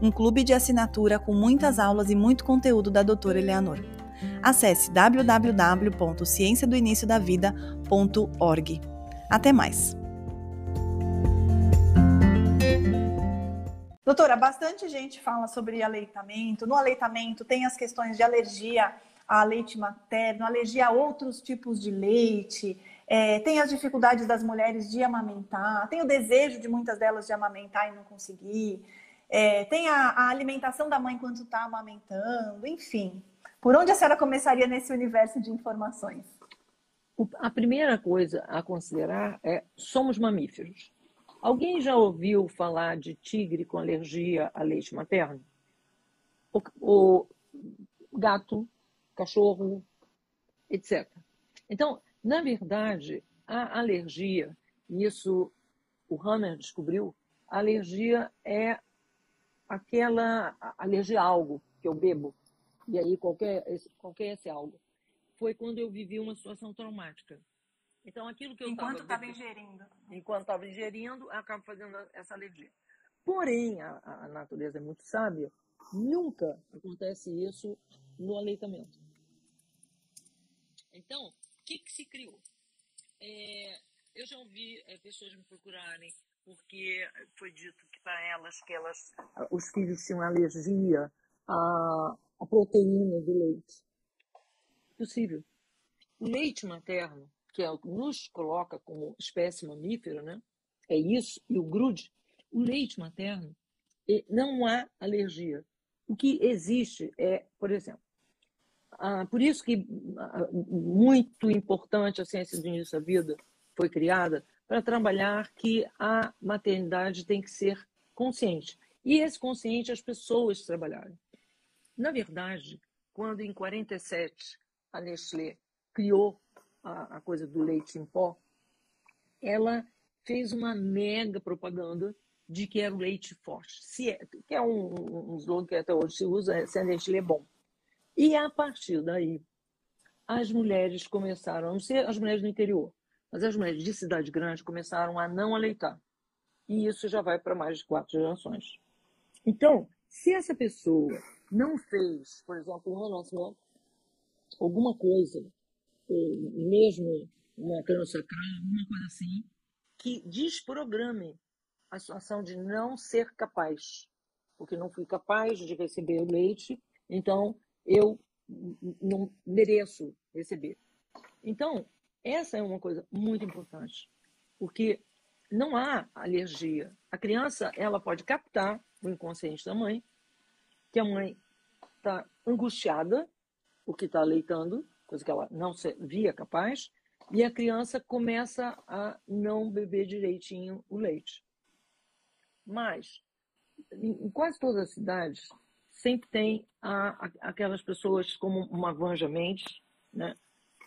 um clube de assinatura com muitas aulas e muito conteúdo da doutora Eleanor. Acesse www.cienciadoiniciodavida.org. Até mais! Doutora, bastante gente fala sobre aleitamento. No aleitamento tem as questões de alergia a leite materno, alergia a outros tipos de leite, é, tem as dificuldades das mulheres de amamentar, tem o desejo de muitas delas de amamentar e não conseguir, é, tem a, a, alimentação da mãe enquanto está amamentando, enfim. Por onde a senhora começaria nesse universo de informações? A primeira coisa a considerar é somos mamíferos. Alguém já ouviu falar de tigre com alergia a leite materno? O, o gato, cachorro, etc. Então, na verdade, a alergia, isso o Hammer descobriu, a alergia é aquela alergia a algo que eu bebo. E aí qualquer, qualquer esse algo. Foi quando eu vivi uma situação traumática. Então, aquilo que eu Enquanto estava ingerindo. Enquanto estava ingerindo, acaba fazendo essa alergia. Porém, a, a, natureza é muito sábia, nunca acontece isso no aleitamento. Então, o que, que se criou? É, eu já ouvi é, pessoas me procurarem porque foi dito para elas que elas os filhos tinham alergia à, à proteína do leite. Possível. O leite materno que é, nos coloca como espécie mamífera, né? É isso, e o grude, o leite materno, não há alergia. O que existe é, por exemplo, ah, por isso que ah, muito importante a ciência do início da vida foi criada para trabalhar que a maternidade tem que ser consciente. E esse consciente as pessoas trabalharem. Na verdade, quando em 47 a Nestlé criou a, a coisa do leite em pó, ela fez uma mega propaganda de que era o leite forte. Se é, que é um, um slogan que até hoje se usa, é, se a Nestlé é bom. E a partir daí, as mulheres começaram, a não ser as mulheres do interior, mas as mulheres de cidade grande começaram a não aleitar. E isso já vai para mais de quatro gerações. Então, se essa pessoa não fez, por exemplo, um relacionamento, alguma coisa mesmo uma crânio-sacral, alguma coisa assim, que desprograme a situação de não ser capaz. Porque não fui capaz de receber o leite, então eu não mereço receber. Então, essa é uma coisa muito importante, porque não há alergia. A criança ela pode captar o inconsciente da mãe, que a mãe está angustiada porque está leitando, coisa que ela não via capaz, e a criança começa a não beber direitinho o leite. Mas, em quase todas as cidades, sempre tem a, a, aquelas pessoas como uma Vanja Mendes, né?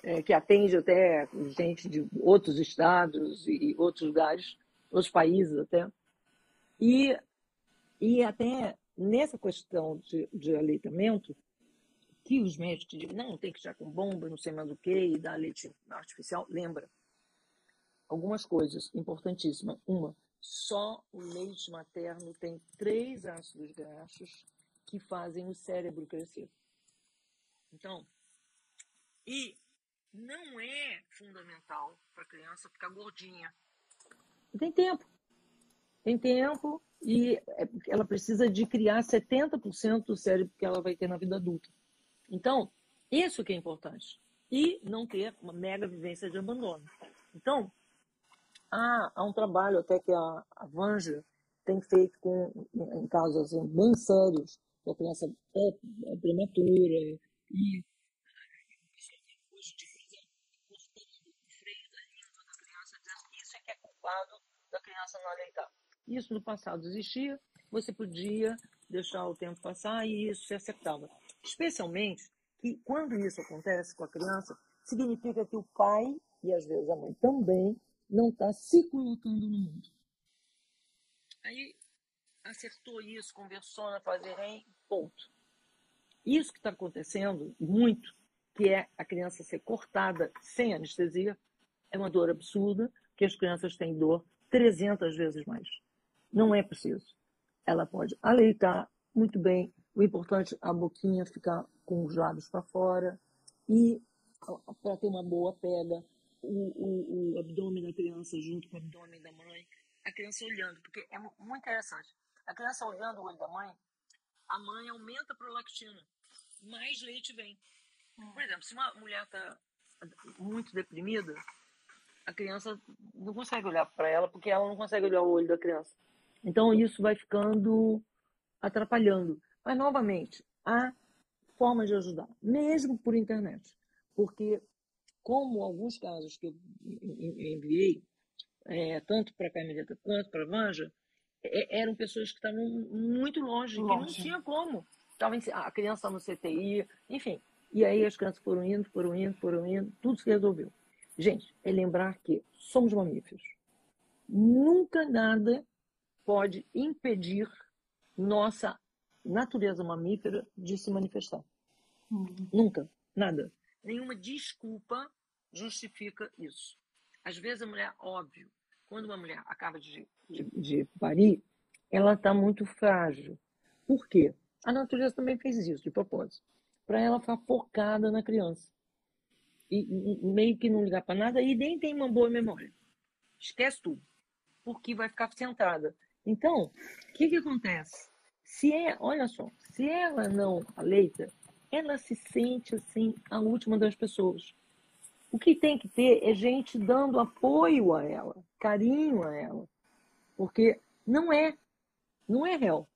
É, que atende até gente de outros estados e outros lugares, outros países até. E, e até nessa questão de, de aleitamento, que os médicos dizem, não, tem que estar com bomba, não sei mais o que, e dar leite artificial. Lembra, algumas coisas importantíssimas. Uma, só o leite materno tem três ácidos graxos que fazem o cérebro crescer. Então, e não é fundamental para a criança ficar gordinha. Tem tempo. Tem tempo e é ela precisa de criar 70% do cérebro que ela vai ter na vida adulta. Então, isso que é importante. E não ter uma mega vivência de abandono. Então, há, há um trabalho até que a, a Vanja tem feito com, em casos assim, bem sérios, que a criança é, é prematura e hoje de cortando o freio da língua da criança, isso é que é aleitar. Isso no passado existia, você podia deixar o tempo passar e isso se acertava. Especialmente que quando isso acontece com a criança, significa que o pai, e às vezes a mãe também, não está se colocando no mundo. Aí acertou isso, conversou na fase REM, ponto. Isso que está acontecendo muito, que é a criança ser cortada sem anestesia, é uma dor absurda, que as crianças têm dor 300 vezes mais. Não é preciso. Ela pode aleitar muito bem. O importante é a boquinha ficar com os lábios para fora e para ter uma boa pega, o, o, o, abdômen da criança junto com o abdômen da mãe, a criança olhando, porque é muito interessante. A criança olhando o olho da mãe, a mãe aumenta a prolactina, mais leite vem. Por exemplo, se uma mulher está muito deprimida, a criança não consegue olhar para ela porque ela não consegue olhar o olho da criança. Então isso vai ficando atrapalhando. Mas novamente, há formas de ajudar, mesmo por internet, porque como alguns casos que eu enviei, é, tanto para a Carmelita quanto para a Vanja, é, eram pessoas que estavam muito longe, longe. que não tinha como. Tava em, a criança no CTI, enfim. E aí as crianças foram indo, foram indo, foram indo, tudo se resolveu. Gente, é lembrar que somos mamíferos. Nunca nada pode impedir nossa natureza mamífera de se manifestar. Uhum. Nunca, nada. Nenhuma desculpa justifica isso. Às vezes a mulher, óbvio, quando uma mulher acaba de, de, de parir, ela está muito frágil. Por quê? A natureza também fez isso, de propósito. Para ela ficar focada na criança. E, meio que não ligar para nada e nem tem uma boa memória. Esquece tudo. Porque vai ficar centrada. Então, o que, que acontece? Se é, olha só, se ela não aleita, ela se sente assim a última das pessoas. O que tem que ter é gente dando apoio a ela, carinho a ela. Porque não é, não é real.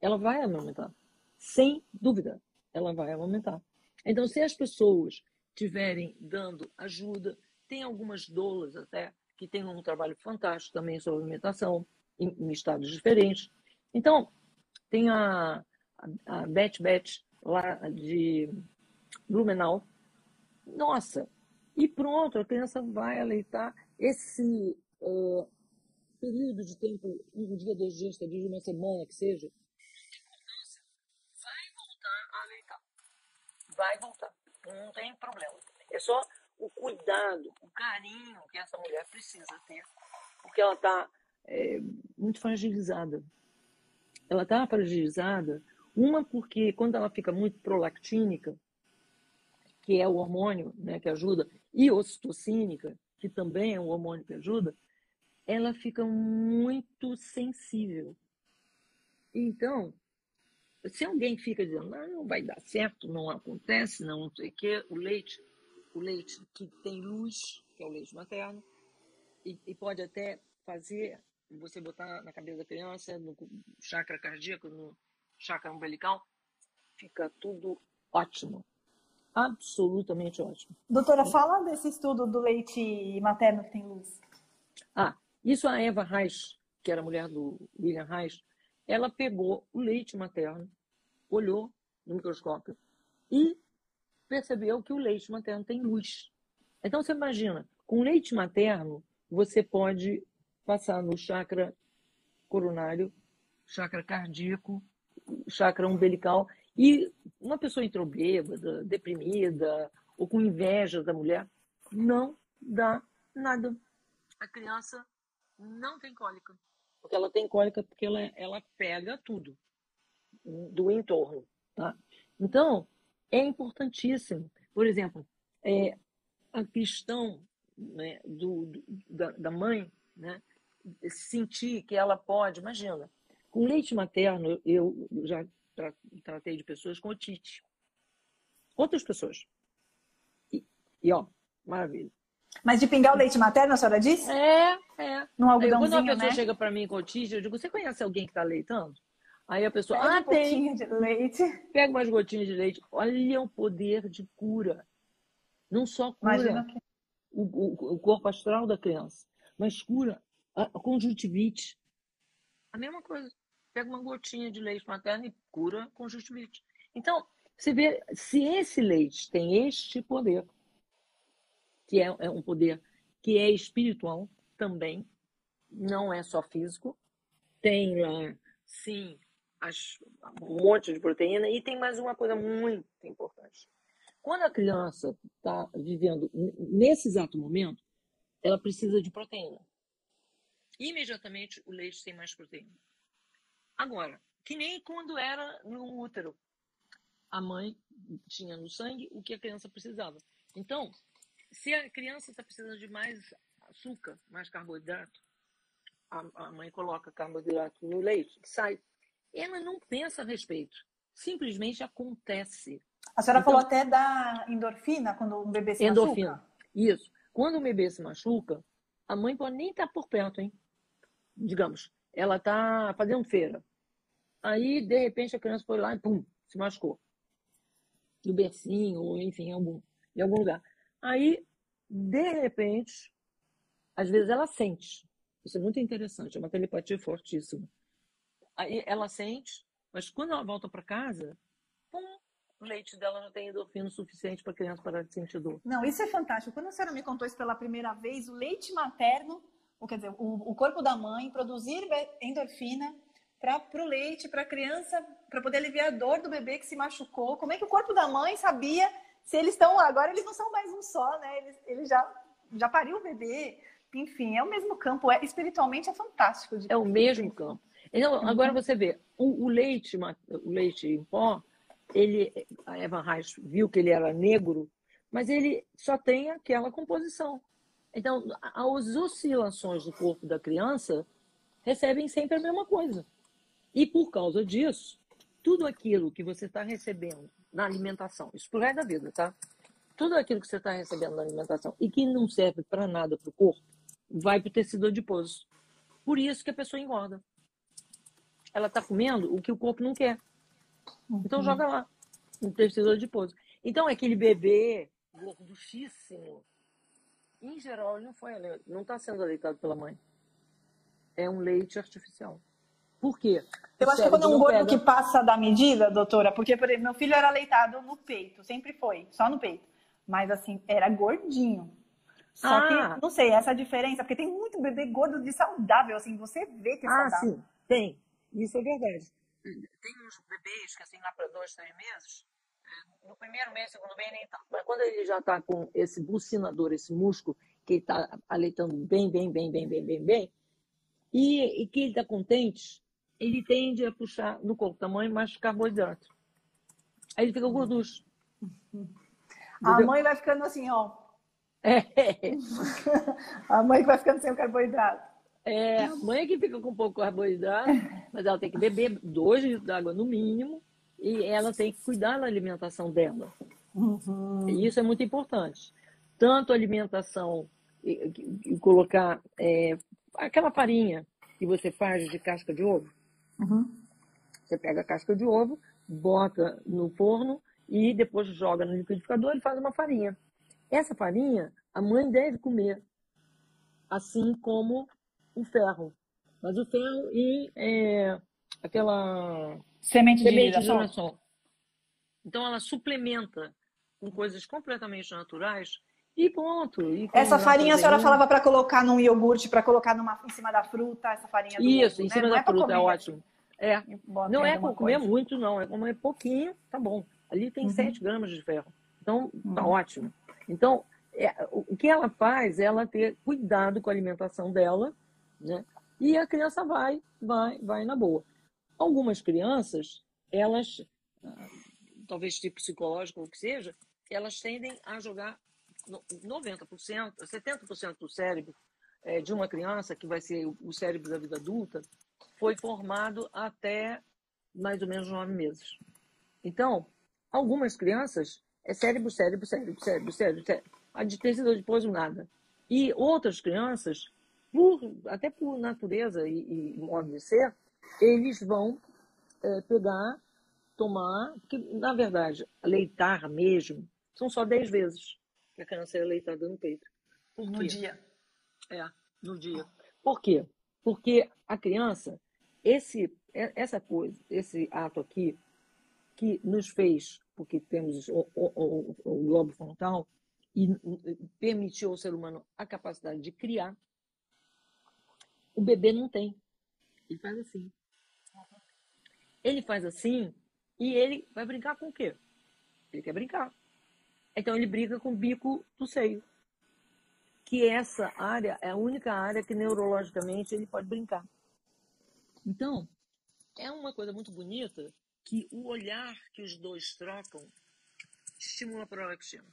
Ela vai amamentar. Sem dúvida, ela vai amamentar. Então, se as pessoas tiverem dando ajuda, tem algumas doulas até que têm um trabalho fantástico também sobre alimentação, em, em estados diferentes. Então, tem a, a, Beth Beth lá de Blumenau. Nossa, e pronto, a criança vai aleitar. Esse uh, período de tempo, um dia, dois dias, três dias, uma semana que seja, vai voltar a aleitar. Vai voltar. Não tem problema. É só o cuidado, o carinho que essa mulher precisa ter, porque ela está é, muito fragilizada. Ela está fragilizada, uma porque quando ela fica muito prolactínica, que é o hormônio né, que ajuda, e ocitocínica, que também é um hormônio que ajuda, ela fica muito sensível. Então, se alguém fica dizendo, não, não vai dar certo, não acontece, não, não sei o quê, o leite, o leite que tem luz, que é o leite materno, e, e pode até fazer você botar na cabeça da criança, no chakra cardíaco, no chakra umbilical, fica tudo ótimo absolutamente ótimo. Doutora, fala desse estudo do leite materno que tem luz. Ah, isso a Eva Reis, que era mulher do William Reis, ela pegou o leite materno, olhou no microscópio e percebeu que o leite materno tem luz. Então você imagina, com leite materno você pode passar no chakra coronário, chakra cardíaco, chakra umbilical e uma pessoa entrou bêbada, deprimida ou com inveja da mulher, não dá nada. A criança não tem cólica. Porque ela tem cólica porque ela, ela pega tudo do entorno. Tá? Então, é importantíssimo. Por exemplo, é, a questão né, do, do, da, da mãe né, sentir que ela pode, imagina, com leite materno, eu já tra tratei de pessoas com otite. Outras pessoas. E, e, ó, maravilha. Mas de pingar o leite materno, a senhora disse? É, é. Num algodãozinho, Quando uma pessoa né? chega para mim com otite, eu digo, você conhece alguém que está leitando? Aí a pessoa, Pega ah, um tem. de leite. Pega umas gotinhas de leite. Olha o poder de cura. Não só cura que... o, o, o, corpo astral da criança, mas cura a, a conjuntivite. A mesma coisa. pega uma gotinha de leite materno e cura conjuntivite. Então, você vê, se esse leite tem este poder, que é, é um poder que é espiritual também, não é só físico, tem lá, sim, as, um monte de proteína e tem mais uma coisa muito importante. Quando a criança está vivendo nesse exato momento, ela precisa de proteína. Imediatamente o leite tem mais proteína. Agora, que nem quando era no útero. A mãe tinha no sangue o que a criança precisava. Então, se a criança está precisando de mais açúcar, mais carboidrato, a, a mãe coloca carboidrato no leite, sai. Ela não pensa a respeito. Simplesmente acontece. A senhora então, falou até da endorfina quando o bebê se endorfina. machuca. Isso. Quando o bebê se machuca, a mãe pode nem estar tá por perto, hein? Digamos, ela está fazendo feira. Aí, de repente, a criança foi lá e pum, se machucou. No bercinho, ou enfim, em algum, em algum lugar. Aí, de repente, às vezes ela sente. Isso é muito interessante, é uma telepatia fortíssima. Aí ela sente, mas quando ela volta para casa, pum, o leite dela não tem endorfina suficiente para a criança parar de sentir dor. Não, isso é fantástico. Quando a senhora me contou isso pela primeira vez, o leite materno, ou quer dizer, o, o corpo da mãe produzir endorfina para o leite, para a criança, para poder aliviar a dor do bebê que se machucou. Como é que o corpo da mãe sabia se eles estão agora eles não são mais um só, né? Eles, ele já já pariu o bebê. Enfim, é o mesmo campo. É, espiritualmente é fantástico. é o mesmo campo. Então, agora você vê, o, o, leite, o leite em pó, ele, a Eva Reich viu que ele era negro, mas ele só tem aquela composição. Então, as oscilações do corpo da criança recebem sempre a mesma coisa. E por causa disso, tudo aquilo que você está recebendo na alimentação, isso por resto da vida, tá? Tudo aquilo que você está recebendo na alimentação e que não serve para nada para o corpo, vai para o tecido adiposo. Por isso que a pessoa engorda. Ela está comendo o que o corpo não quer. Então uhum. joga lá, no tecido adiposo. Então aquele bebê gorduchíssimo, em geral, ele não foi não está sendo aleitado pela mãe. É um leite artificial. Por quê? Eu acho que quando é um gordo pega... que passa da medida, doutora, porque, por exemplo, meu filho era leitado no peito, sempre foi, só no peito. Mas, assim, era gordinho. Só ah. que, não sei, essa diferença, porque tem muito bebê gordo de saudável, assim, você vê que é ah, saudável. sim, tem. Isso é verdade. Tem uns bebês que, assim, lá para dois, três meses, eh, no primeiro mês, segundo mês, nem tanto. Mas quando ele já está com esse bucinador, esse músculo, que ele está aleitando bem, bem, bem, bem, bem, bem, bem, e, e que ele está contente, ele tende a puxar no corpo da mãe mais carboidrato. Aí ele fica gorducho. A mãe vai ficando assim, ó. É. A mãe vai ficando sem o carboidrato. É, a mãe é que fica com pouco carboidrato, mas ela tem que beber dois litros d'água no mínimo e ela tem que cuidar da alimentação dela. Uhum. E isso é muito importante. Tanto a alimentação e, e colocar é, aquela farinha que você faz de casca de ovo, Uhum. Você pega a casca de ovo, bota no forno e depois joga no liquidificador e faz uma farinha. Essa farinha a mãe deve comer, assim como o ferro. Mas o ferro e é, aquela semente, semente de girassol. Então ela suplementa com coisas completamente naturais e ponto. E essa farinha a senhora falava para colocar num iogurte, para colocar numa, em cima da fruta, essa farinha do Isso, em né? cima né? da é fruta, é ótimo. É, não é comer coisa. muito, não, é comer pouquinho, tá bom. Ali tem uhum. 7 gramas de ferro, então tá uhum. ótimo. Então, é, o que ela faz é ela ter cuidado com a alimentação dela, né? E a criança vai, vai, vai na boa. Algumas crianças, elas, ah, talvez tipo psicológico ou o que seja, elas tendem a jogar 90%, 70% do cérebro é, de uma criança, que vai ser o cérebro da vida adulta, foi formado até mais ou menos nove meses. Então, algumas crianças é cérebro, cérebro, cérebro, cérebro, cérebro, cérebro. A de tecido depois nada. E outras crianças, por, até por natureza e, e modo de ser, eles vão é, pegar, tomar, porque, na verdade, leitar mesmo, são só dez vezes que a criança é leitada no peito. Por no dia. É, no dia. Por quê? Porque a criança, esse, essa coisa, esse ato aqui, que nos fez, porque temos o, o, o, o globo frontal, e permitiu ao ser humano a capacidade de criar, o bebê não tem. Ele faz assim. Ele faz assim e ele vai brincar com o quê? Ele quer brincar. Então ele briga com o bico do seio. Que essa área é a única área que neurologicamente ele pode brincar. Então, é uma coisa muito bonita que o olhar que os dois trocam estimula a prolactina.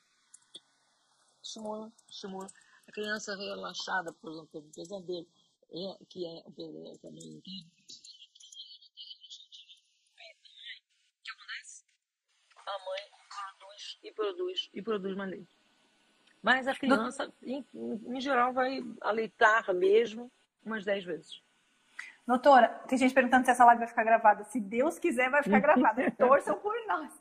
Estimula, estimula. A criança relaxada, por exemplo, um pesadelo, é, que é o pesadelo também a mãe produz e produz e produz mais leite. Mas a criança, em, em geral, vai aleitar mesmo umas 10 vezes. Doutora, tem gente perguntando se essa live vai ficar gravada. Se Deus quiser, vai ficar gravada. Torçam por nós.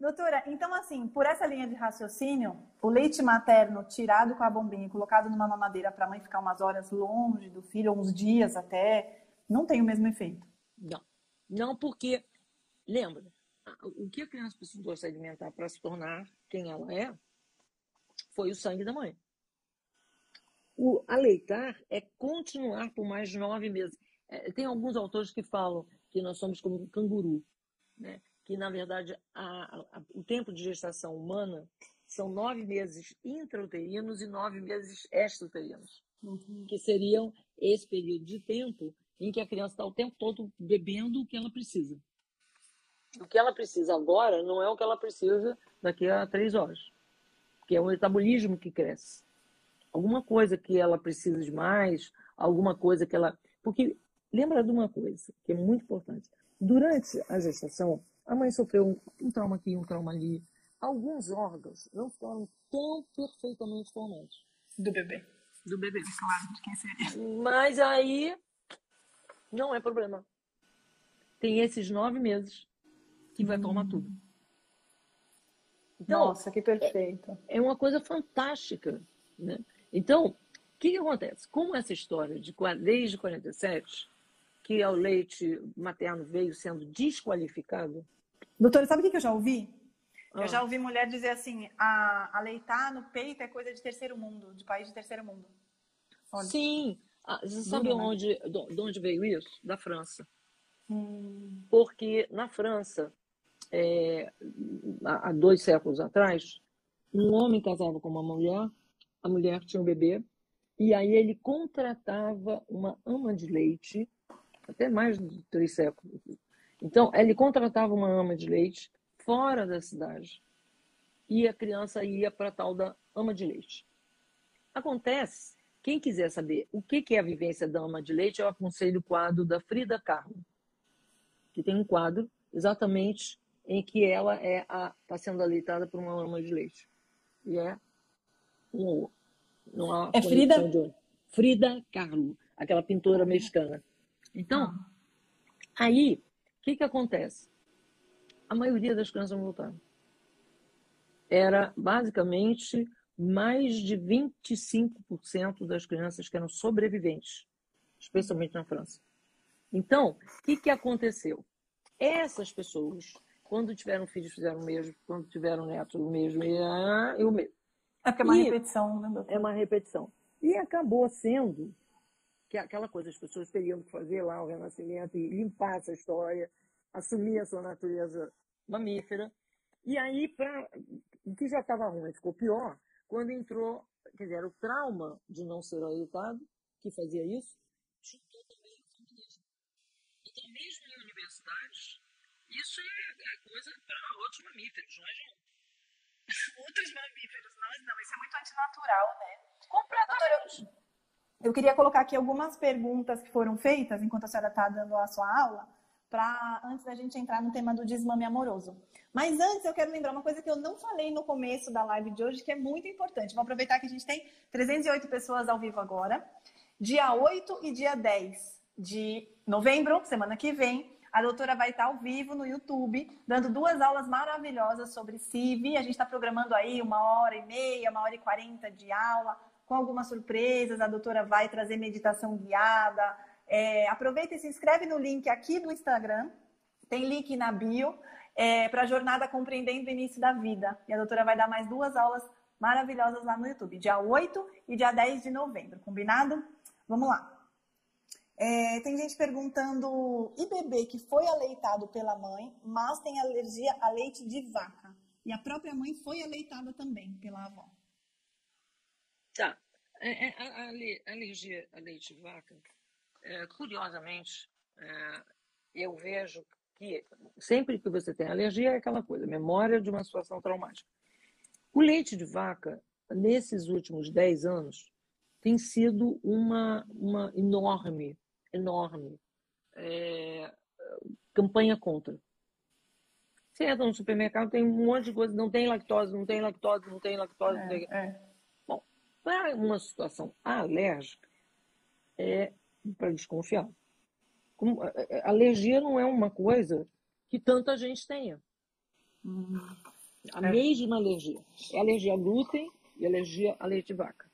Doutora, então assim, por essa linha de raciocínio, o leite materno tirado com a bombinha e colocado numa mamadeira para a mãe ficar umas horas longe do filho, uns dias até, não tem o mesmo efeito. Não. Não porque, lembra, o que a criança precisou se alimentar para se tornar quem ela é, foi o sangue da mãe. O aleitar é continuar por mais de nove meses. É, tem alguns autores que falam que nós somos como um canguru, né? que na verdade a, a, o tempo de gestação humana são nove meses intrauterinos e nove meses extrauterinos, uhum. que seriam esse período de tempo em que a criança está o tempo todo bebendo o que ela precisa. O que ela precisa agora não é o que ela precisa daqui a três horas, que é o metabolismo que cresce. Alguma coisa que ela precisa de mais, alguma coisa que ela. Porque lembra de uma coisa que é muito importante. Durante a gestação, a mãe sofreu um trauma aqui, um trauma ali. Alguns órgãos não ficaram tão perfeitamente formados. Do bebê. Do bebê. Claro, de quem seria. Mas aí não é problema. Tem esses nove meses que vai formar hum. tudo. Então, Nossa, que perfeito. É, é uma coisa fantástica. Né? Então, o que, que acontece? Como essa história de desde 47, que o leite materno veio sendo desqualificado. Doutora, sabe o que eu já ouvi? Ah. Eu já ouvi mulher dizer assim: a, a leitar no peito é coisa de terceiro mundo, de país de terceiro mundo. Olha. Sim. Ah, você sabe Duro, onde, né? de onde veio isso? Da França. Hum. Porque na França, é, há dois séculos atrás, um homem casava com uma mulher, a mulher tinha um bebê, e aí ele contratava uma ama de leite, até mais de três séculos. Então, ele contratava uma ama de leite fora da cidade e a criança ia para tal da ama de leite. Acontece, quem quiser saber o que é a vivência da ama de leite, eu aconselho o quadro da Frida Kahlo, que tem um quadro exatamente em que ela é está sendo aleitada por uma ama de leite. E é um não há é Frida? De... Frida Kahlo, aquela pintora mexicana. Então, ah. aí, o que, que acontece? A maioria das crianças não voltaram. Era basicamente mais de 25% das crianças que eram sobreviventes, especialmente na França. Então, o que, que aconteceu? Essas pessoas quando tiveram filhos, fizeram o mesmo. Quando tiveram netos, o mesmo. E, ah, o mesmo. É porque é uma e repetição, né, É uma repetição. E acabou sendo que aquela coisa, as pessoas teriam que fazer lá o renascimento e limpar essa história, assumir a sua natureza mamífera. E aí, pra, o que já estava ruim ficou pior quando entrou, quer dizer, o trauma de não ser adotado, que fazia isso, juntou também o feminismo. Então, mesmo em universidades, isso é, é coisa para outros mamíferos, não é, João? outros mamíferos, não, não, isso é muito antinatural, né? Completamente. Doutora, eu queria colocar aqui algumas perguntas que foram feitas enquanto a senhora está dando a sua aula, para antes da gente entrar no tema do desmame amoroso. Mas antes eu quero lembrar uma coisa que eu não falei no começo da live de hoje, que é muito importante. Vou aproveitar que a gente tem 308 pessoas ao vivo agora. Dia 8 e dia 10 de novembro, semana que vem, a doutora vai estar ao vivo no YouTube, dando duas aulas maravilhosas sobre CIV. A gente está programando aí uma hora e meia, uma hora e quarenta de aula, com algumas surpresas. A doutora vai trazer meditação guiada, É, aproveita e se inscreve no link aqui do Instagram. Tem link na bio é, para a jornada Compreendendo o Início da Vida. E a doutora vai dar mais duas aulas maravilhosas lá no YouTube, dia 8 e dia 10 de novembro. Combinado? Vamos lá. É, tem gente perguntando: e bebê que foi aleitado pela mãe, mas tem alergia a leite de vaca? E a própria mãe foi aleitada também pela avó. Tá. É, é, a, a, alergia a leite de vaca, é, curiosamente, é, eu vejo que sempre que você tem alergia é aquela coisa, memória de uma situação traumática. O leite de vaca, nesses últimos 10 anos, tem sido uma, uma enorme enorme. É, campanha contra. Você entra no supermercado, tem um monte de coisa, não tem lactose, não tem lactose, não tem lactose. É, não tem... É. Bom, para uma situação alérgica, é para desconfiar. Como, alergia não é uma coisa que tanta gente tenha. Hum. A mesma alergia. É alergia a glúten e alergia a leite de vaca.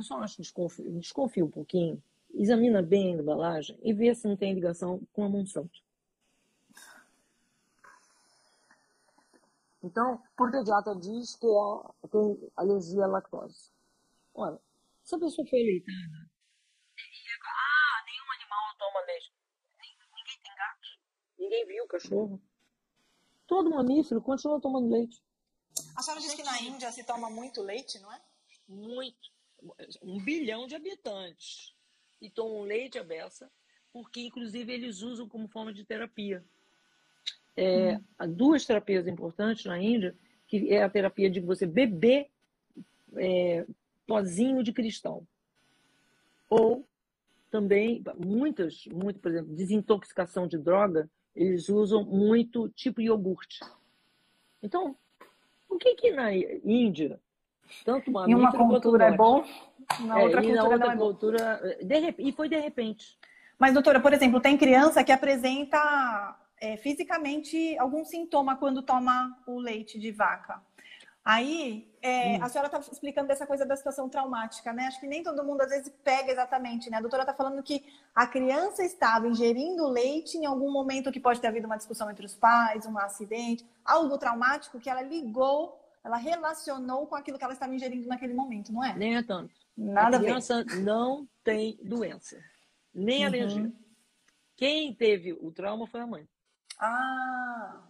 Eu só acho desconfio, desconfio um pouquinho, examina bem a embalagem e vê se não tem ligação com a Monsanto. Então, por pediatra diz que é, tem alergia à lactose. Olha, se a pessoa foi ah, nenhum animal toma leite. Ninguém tem gato. Ninguém viu o cachorro. Todo mamífero continua tomando leite. A senhora diz que na Índia se toma muito leite, não é? Muito um bilhão de habitantes e tomam leite à beça, porque inclusive eles usam como forma de terapia. É, hum. Há duas terapias importantes na Índia, que é a terapia de você beber é, pozinho de cristal. Ou também, muitas, muito, por exemplo, desintoxicação de droga, eles usam muito tipo iogurte. Então, por que que na Índia tanto uma em uma cultura é bom, na é, outra cultura, na outra cultura é e foi de repente. Mas, doutora, por exemplo, tem criança que apresenta é, fisicamente algum sintoma quando toma o leite de vaca. Aí, é, hum. a senhora está explicando dessa coisa da situação traumática, né? Acho que nem todo mundo às vezes pega exatamente, né? A doutora está falando que a criança estava ingerindo leite em algum momento que pode ter havido uma discussão entre os pais, um acidente, algo traumático que ela ligou ela relacionou com aquilo que ela estava ingerindo naquele momento, não é? Nem é tanto. Nada a criança não tem doença, nem uhum. alergia. Quem teve o trauma foi a mãe. Ah,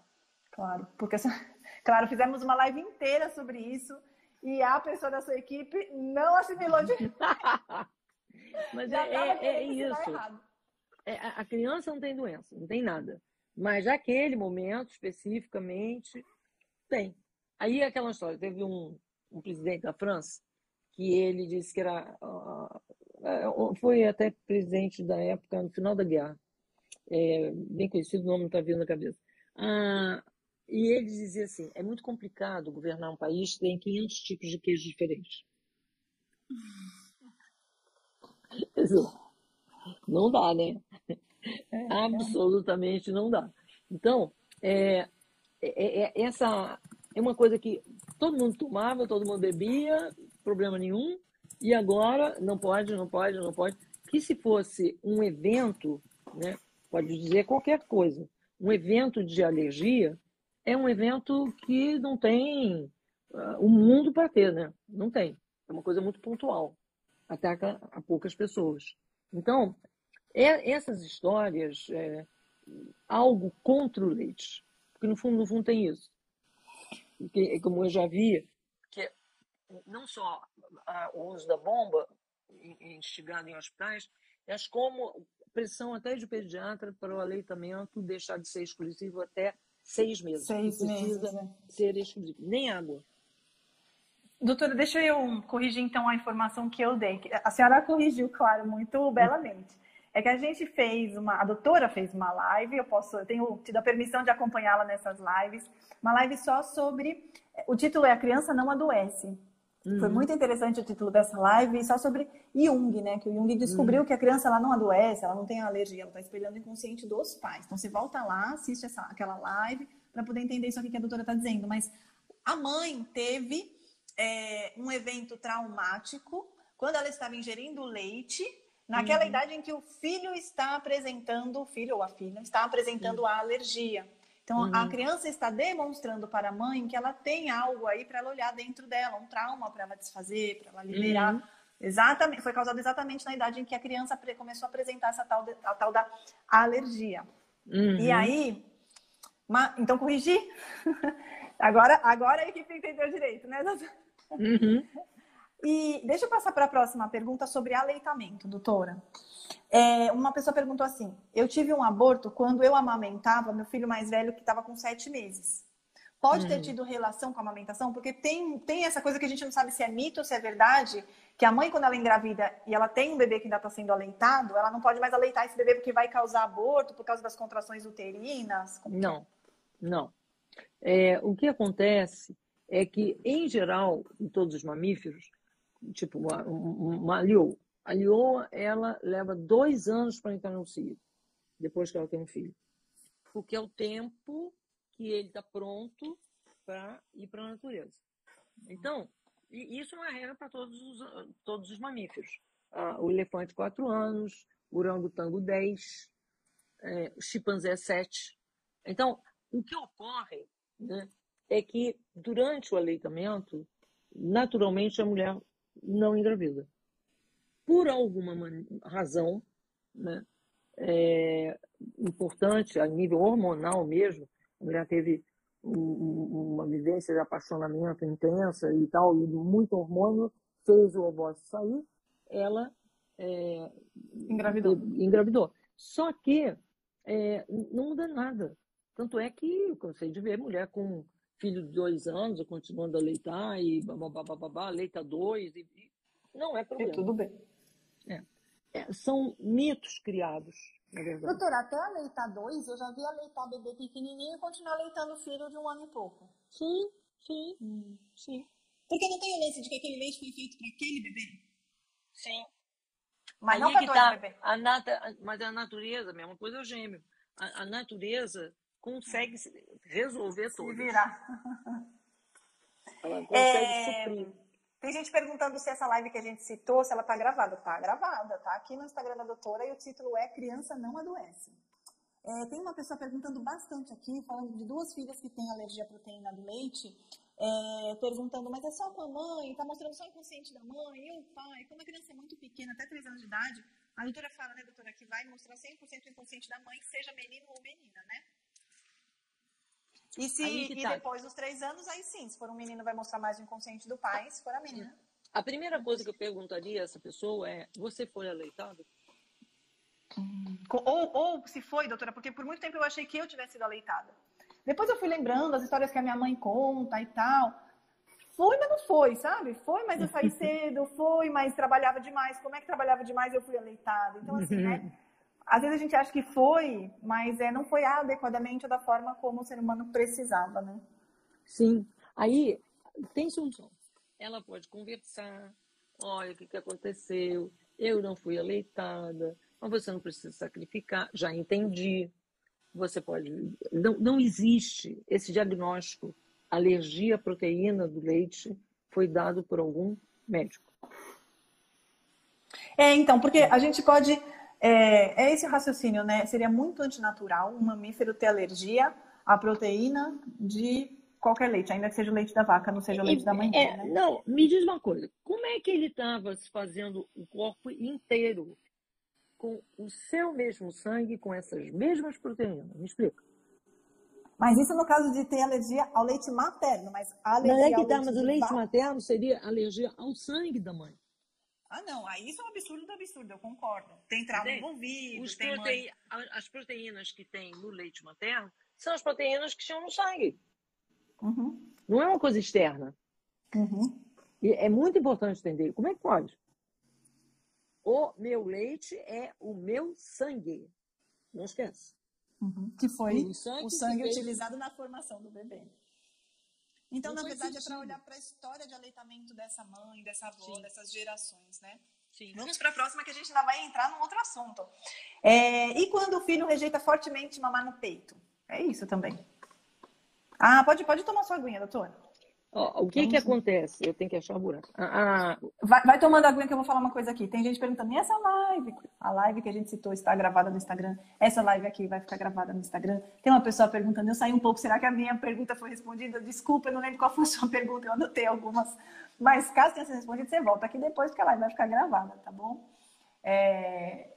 claro. Porque, claro, fizemos uma live inteira sobre isso e a pessoa da sua equipe não assimilou de. Mas é, é, é isso. É, a criança não tem doença, não tem nada. Mas naquele momento, especificamente, tem. Aí aquela história, teve um, um presidente da França que ele disse que era. Uh, foi até presidente da época, no final da guerra. É, bem conhecido, o nome não está vindo na cabeça. E ele dizia assim: é muito complicado governar um país que tem 500 tipos de queijo diferentes. Não dá, né? Absolutamente não dá. Então, é, é, é, essa é uma coisa que todo mundo tomava, todo mundo bebia, problema nenhum, e agora não pode, não pode, não pode. Que se fosse um evento, né, pode dizer qualquer coisa, um evento de alergia é um evento que não tem uh, o mundo para ter, né? Não tem. É uma coisa muito pontual. Ataca a poucas pessoas. Então, é, essas histórias, é, algo contra o leite, porque no fundo, no fundo tem isso que, como eu já vi, que não só o uso da bomba instigado em hospitais, mas como pressão até de pediatra para o aleitamento deixar de ser exclusivo até seis meses. Seis precisa meses, né? ser exclusivo. Nem água. Doutora, deixa eu corrigir então a informação que eu dei. A senhora corrigiu, claro, muito belamente é que a gente fez uma, a doutora fez uma live, eu posso, eu tenho tido a permissão de acompanhá-la nessas lives, uma live só sobre, o título é A Criança Não Adoece. Uhum. Foi muito interessante o título dessa live, só sobre Jung, né? Que o Jung descobriu uhum. que a criança ela não adoece, ela não tem alergia, ela está espelhando o inconsciente dos pais. Então você volta lá, assiste essa, aquela live para poder entender isso aqui que a doutora está dizendo. Mas a mãe teve é, um evento traumático quando ela estava ingerindo leite naquela uhum. idade em que o filho está apresentando, o filho ou a filha está apresentando uhum. a alergia. Então, uhum. a criança está demonstrando para a mãe que ela tem algo aí para ela olhar dentro dela, um trauma para ela desfazer, para ela liberar. Uhum. Exatamente, foi causado exatamente na idade em que a criança começou a apresentar essa tal, de, a tal da alergia. Uhum. E aí, ma, então corrigi. agora, agora a equipe entendeu direito, né? Uhum. E deixa eu passar para a próxima pergunta sobre aleitamento, doutora. É, uma pessoa perguntou assim: Eu tive um aborto quando eu amamentava meu filho mais velho que estava com sete meses. Pode ter hum. tido relação com a amamentação? Porque tem, tem essa coisa que a gente não sabe se é mito ou se é verdade, que a mãe, quando ela engravida e ela tem um bebê que ainda está sendo aleitado, ela não pode mais aleitar esse bebê porque vai causar aborto por causa das contrações uterinas? Como é? não, não. É, o que acontece é que, em geral, em todos os mamíferos, tipo uma, uma leoa. A leoa, ela leva dois anos para entrar no cio, depois que ela tem um filho. Porque é o tempo que ele está pronto para ir para a natureza. Então, isso é uma regra para todos os, todos os mamíferos. Ah, o elefante, quatro anos, o orangotango, dez, é, o chimpanzé, sete. Então, o que ocorre né, é que, durante o aleitamento, naturalmente a mulher não engravida. Por alguma razão né, é, importante, a nível hormonal mesmo, a mulher teve uma vivência de apaixonamento intensa e tal, e muito hormônio, fez o ovócito sair, ela é, engravidou. engravidou. Só que é, não muda nada. Tanto é que eu cansei de ver mulher com filho de dois anos, continuando a leitar, e babá, leita dois, e, e não é problema. E tudo bem. É. É, são mitos criados, na verdade. Doutora, até a leitar dois, eu já vi a leitar bebê pequenininho e continuar leitando filho de um ano e pouco. Sim, sim, hum. sim. Porque não tem o lance de que aquele leite foi feito para aquele bebê? Sim. Mas Aí não para é tá, bebê. A nata, mas a natureza, a mesma coisa é o gêmeo. A, a natureza consegue resolver tudo. Se virar. Ela consegue é... suprir. Tem gente perguntando se essa live que a gente citou, se ela tá gravada. Tá gravada, tá aqui no Instagram da doutora e o título é Criança Não Adoece. É, tem uma pessoa perguntando bastante aqui, falando de duas filhas que têm alergia à proteína do leite, é, perguntando, mas é só com a mãe? Tá mostrando só o inconsciente da mãe e o pai? Quando a criança é muito pequena, até 3 anos de idade, a doutora fala, né, doutora, que vai mostrar 100% o inconsciente da mãe, seja menino ou menina, né? E, se, e tá. depois dos três anos, aí sim, se for um menino, vai mostrar mais o inconsciente do pai, se for a menina. A primeira coisa que eu perguntaria a essa pessoa é: você foi aleitado? Ou, ou se foi, doutora, porque por muito tempo eu achei que eu tivesse sido aleitada. Depois eu fui lembrando as histórias que a minha mãe conta e tal. Foi, mas não foi, sabe? Foi, mas eu saí cedo, foi, mas trabalhava demais. Como é que trabalhava demais eu fui aleitada? Então, assim, né? às vezes a gente acha que foi, mas é, não foi adequadamente da forma como o ser humano precisava, né? Sim. Aí tem solução. Ela pode conversar, olha o que, que aconteceu, eu não fui aleitada, mas você não precisa sacrificar, já entendi. Você pode. Não, não existe esse diagnóstico. Alergia à proteína do leite foi dado por algum médico. É, então, porque a gente pode é, é esse raciocínio, né? Seria muito antinatural um mamífero ter alergia à proteína de qualquer leite, ainda que seja o leite da vaca, não seja o leite da mãe é, né? Não, me diz uma coisa, como é que ele estava fazendo o corpo inteiro com o seu mesmo sangue, com essas mesmas proteínas? Me explica. Mas isso no caso de ter alergia ao leite materno, mas alergia não é que tá, mas o leite materno seria alergia ao sangue da mãe. Ah, não, aí isso é um absurdo do absurdo, eu concordo. Tem trauma envolvido. Os proteí As proteínas que tem no leite materno são as proteínas que estão no sangue. Uhum. Não é uma coisa externa. Uhum. E é muito importante entender. Como é que pode? O meu leite é o meu sangue. Não esquece. Uhum. Que foi sangue o sangue utilizado na formação do bebê. Então, não na verdade, sentido. é para olhar para a história de aleitamento dessa mãe, dessa avó, Sim. dessas gerações, né? Sim. Vamos para a próxima que a gente ainda vai entrar num outro assunto. É, e quando o filho rejeita fortemente mamar no peito? É isso também. Ah, pode, pode tomar sua aguinha, doutora. O que que acontece? Eu tenho que achar o buraco. Ah, vai, vai, tomando aguinha que eu vou falar uma coisa aqui. Tem gente perguntando, e essa live? A live que a gente citou está gravada no Instagram. Essa live aqui vai ficar gravada no Instagram. Tem uma pessoa perguntando, eu saí um pouco, será que a minha pergunta foi respondida? Desculpa, eu não lembro qual foi a sua pergunta, eu anotei algumas. Mas caso tenha sido respondida, você volta aqui depois, porque a live vai ficar gravada, tá bom? É...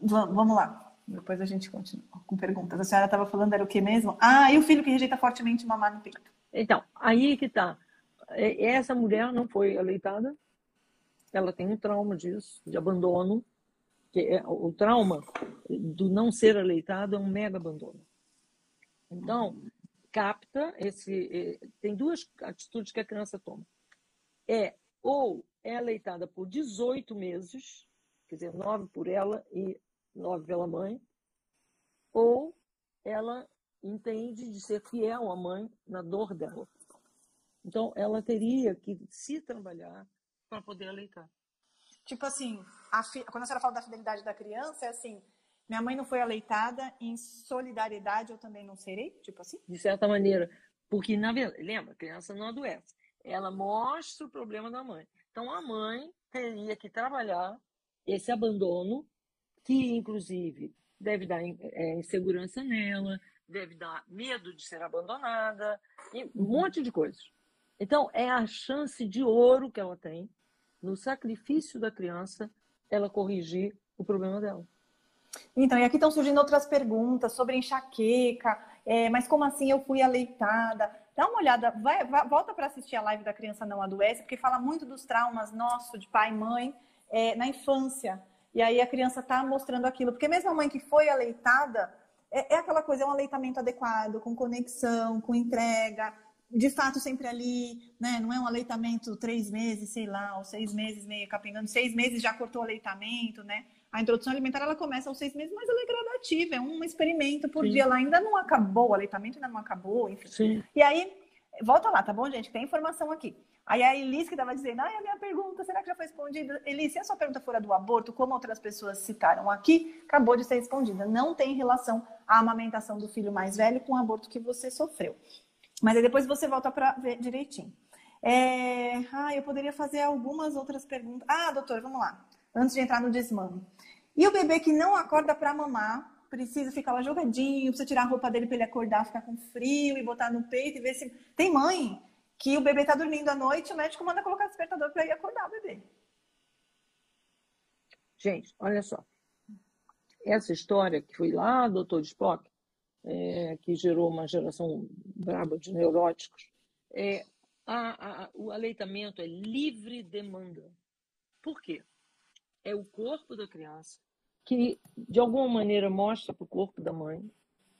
Vamos lá. Depois a gente continua com perguntas. A senhora estava falando, era o que mesmo? Ah, e o filho que rejeita fortemente mamar no peito. Então, aí que tá. É, essa mulher não foi aleitada, ela tem um trauma disso, de abandono, que é, o trauma do não ser aleitado é um mega abandono. Então, capta esse. Tem duas atitudes que a criança toma. É ou é aleitada por 18 meses, quer dizer, nove por ela e nove pela mãe, ou ela entende de ser fiel à mãe na dor dela. Então, ela teria que se trabalhar para poder aleitar. Tipo assim, fi... quando a senhora fala da fidelidade da criança, é assim, minha mãe não foi aleitada, em solidariedade eu também não serei? Tipo assim? De certa maneira. Porque, na verdade, lembra, a criança não adoece. Ela mostra o problema da mãe. Então, a mãe teria que trabalhar esse abandono, que, inclusive, deve dar é, insegurança nela, deve dar medo de ser abandonada, e um uhum. monte de coisas. Então, é a chance de ouro que ela tem, no sacrifício da criança, ela corrigir o problema dela. Então, e aqui estão surgindo outras perguntas sobre enxaqueca, é, mas como assim eu fui aleitada? Dá uma olhada, vai, vai, volta para assistir a live da Criança Não Adoece, porque fala muito dos traumas nossos, de pai e mãe, é, na infância. E aí a criança está mostrando aquilo. Porque mesmo a mãe que foi aleitada, é, é aquela coisa, é um aleitamento adequado, com conexão, com entrega, de fato sempre ali, né? Não é um aleitamento três meses, sei lá, ou seis meses meio capengando, seis meses já cortou o aleitamento, né? A introdução alimentar ela começa aos seis meses, mas ela é gradativa, é um experimento por Sim. dia. Ela ainda não acabou, o aleitamento ainda não acabou, enfim. Sim. E aí, volta lá, tá bom, gente? Tem informação aqui. Aí a Elis que estava dizendo, ah, a minha pergunta, será que já foi respondida? Elis, se a sua pergunta for a do aborto, como outras pessoas citaram aqui, acabou de ser respondida. Não tem relação à amamentação do filho mais velho com o aborto que você sofreu. Mas aí depois você volta para ver direitinho. É... Ah, eu poderia fazer algumas outras perguntas. Ah, doutor, vamos lá. Antes de entrar no desmame. E o bebê que não acorda para mamar, precisa ficar lá jogadinho, precisa tirar a roupa dele para ele acordar, ficar com frio e botar no peito e ver se. Tem mãe que o bebê está dormindo à noite, o médico manda colocar despertador para ir acordar o bebê. Gente, olha só. Essa história que foi lá, doutor Spock, é, que gerou uma geração braba de neuróticos, é, a, a, o aleitamento é livre demanda. Por quê? É o corpo da criança que, de alguma maneira, mostra para o corpo da mãe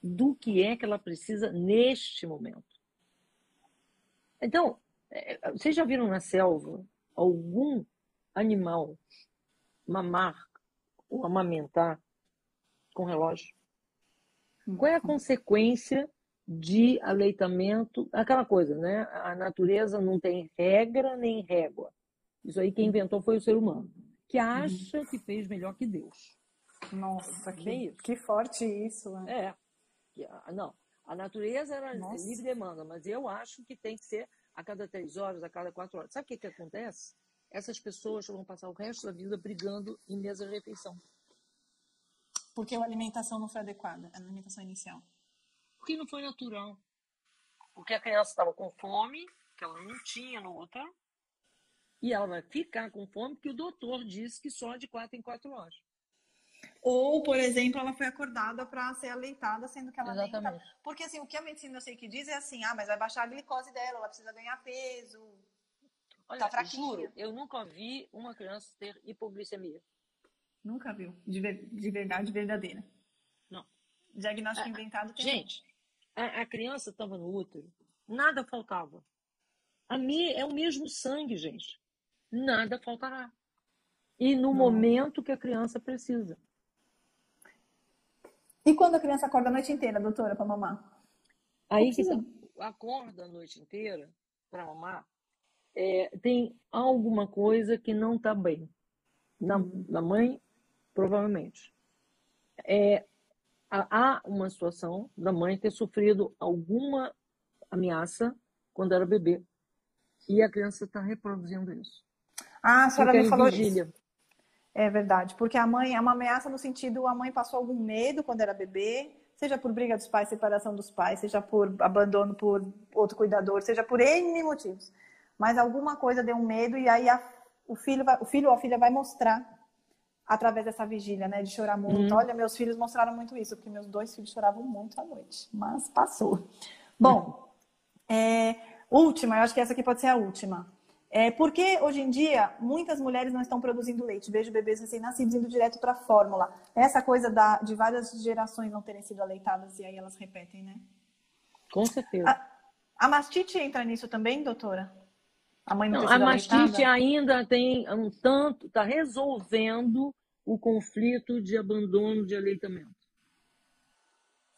do que é que ela precisa neste momento. Então, é, vocês já viram na selva algum animal mamar ou amamentar com relógio? Qual é a consequência de aleitamento? Aquela coisa, né? A natureza não tem regra nem régua. Isso aí quem inventou foi o ser humano, que acha que fez melhor que Deus. Nossa, que, que forte isso. Né? É. Não, a natureza era Nossa. livre demanda, mas eu acho que tem que ser a cada três horas, a cada quatro horas. Sabe o que, que acontece? Essas pessoas vão passar o resto da vida brigando em mesa de refeição. Porque a alimentação não foi adequada, a alimentação inicial. Porque não foi natural. Porque a criança estava com fome, que ela não tinha no outra, e ela vai ficar com fome porque o doutor disse que só de quatro em quatro horas. Ou, por exemplo, ela foi acordada para ser aleitada, sendo que ela Exatamente. nem tá... Porque assim, o que a medicina eu sei que diz é assim, ah, mas vai baixar a glicose dela, ela precisa ganhar peso. Olha, tá fraquinha. juro, eu nunca vi uma criança ter hipoglicemia. Nunca viu. De, ver, de verdade verdadeira. Não. Diagnóstico a, inventado tem. Gente, a, a criança estava no útero, nada faltava. A mim é o mesmo sangue, gente. Nada faltará. E no Não. momento que a criança precisa. E quando a criança acorda a noite inteira, doutora, para mamar? Aí que acorda a noite inteira para mamar, é, tem alguma coisa que não está bem. Na, uhum. na mãe, provavelmente. É, há uma situação da mãe ter sofrido alguma ameaça quando era bebê. E a criança está reproduzindo isso. Ah, a senhora Fica me falou vigília. isso. É verdade, porque a mãe é uma ameaça no sentido a mãe passou algum medo quando era bebê, seja por briga dos pais, separação dos pais, seja por abandono por outro cuidador, seja por N motivos. Mas alguma coisa deu um medo e aí a, o filho vai, o filho ou a filha vai mostrar através dessa vigília, né, de chorar muito. Uhum. Olha, meus filhos mostraram muito isso, porque meus dois filhos choravam muito à noite, mas passou. Bom, uhum. é, última, eu acho que essa aqui pode ser a última. É, porque hoje em dia muitas mulheres não estão produzindo leite, vejo bebês recém-nascidos indo direto para a fórmula. Essa coisa da, de várias gerações não terem sido aleitadas e aí elas repetem, né? Com certeza. A, a mastite entra nisso também, doutora? A mãe não, não a mastite aleitada? ainda tem um tanto, está resolvendo o conflito de abandono de aleitamento.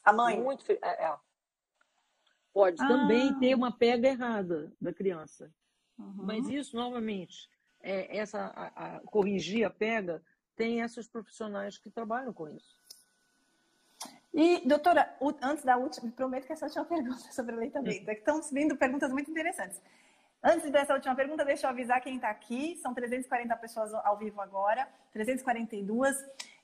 A mãe? Muito, é, é. Pode ah. também ter uma pega errada da criança. Uhum. Mas isso, novamente, é, essa, a, a, corrigir a pega, tem esses profissionais que trabalham com isso. E, doutora, antes da última, prometo que essa última pergunta sobre aleitamento. É que estão vindo perguntas muito interessantes. Antes dessa última pergunta, deixa eu avisar quem está aqui. São 340 pessoas ao vivo agora, 342.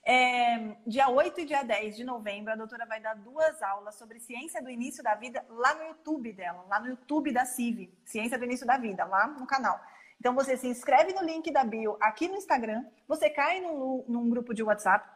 É, dia 8 e dia 10 de novembro, a doutora vai dar duas aulas sobre ciência do início da vida lá no YouTube dela, lá no YouTube da CIV, Ciência do Início da Vida, lá no canal. Então você se inscreve no link da bio aqui no Instagram, você cai num, num grupo de WhatsApp.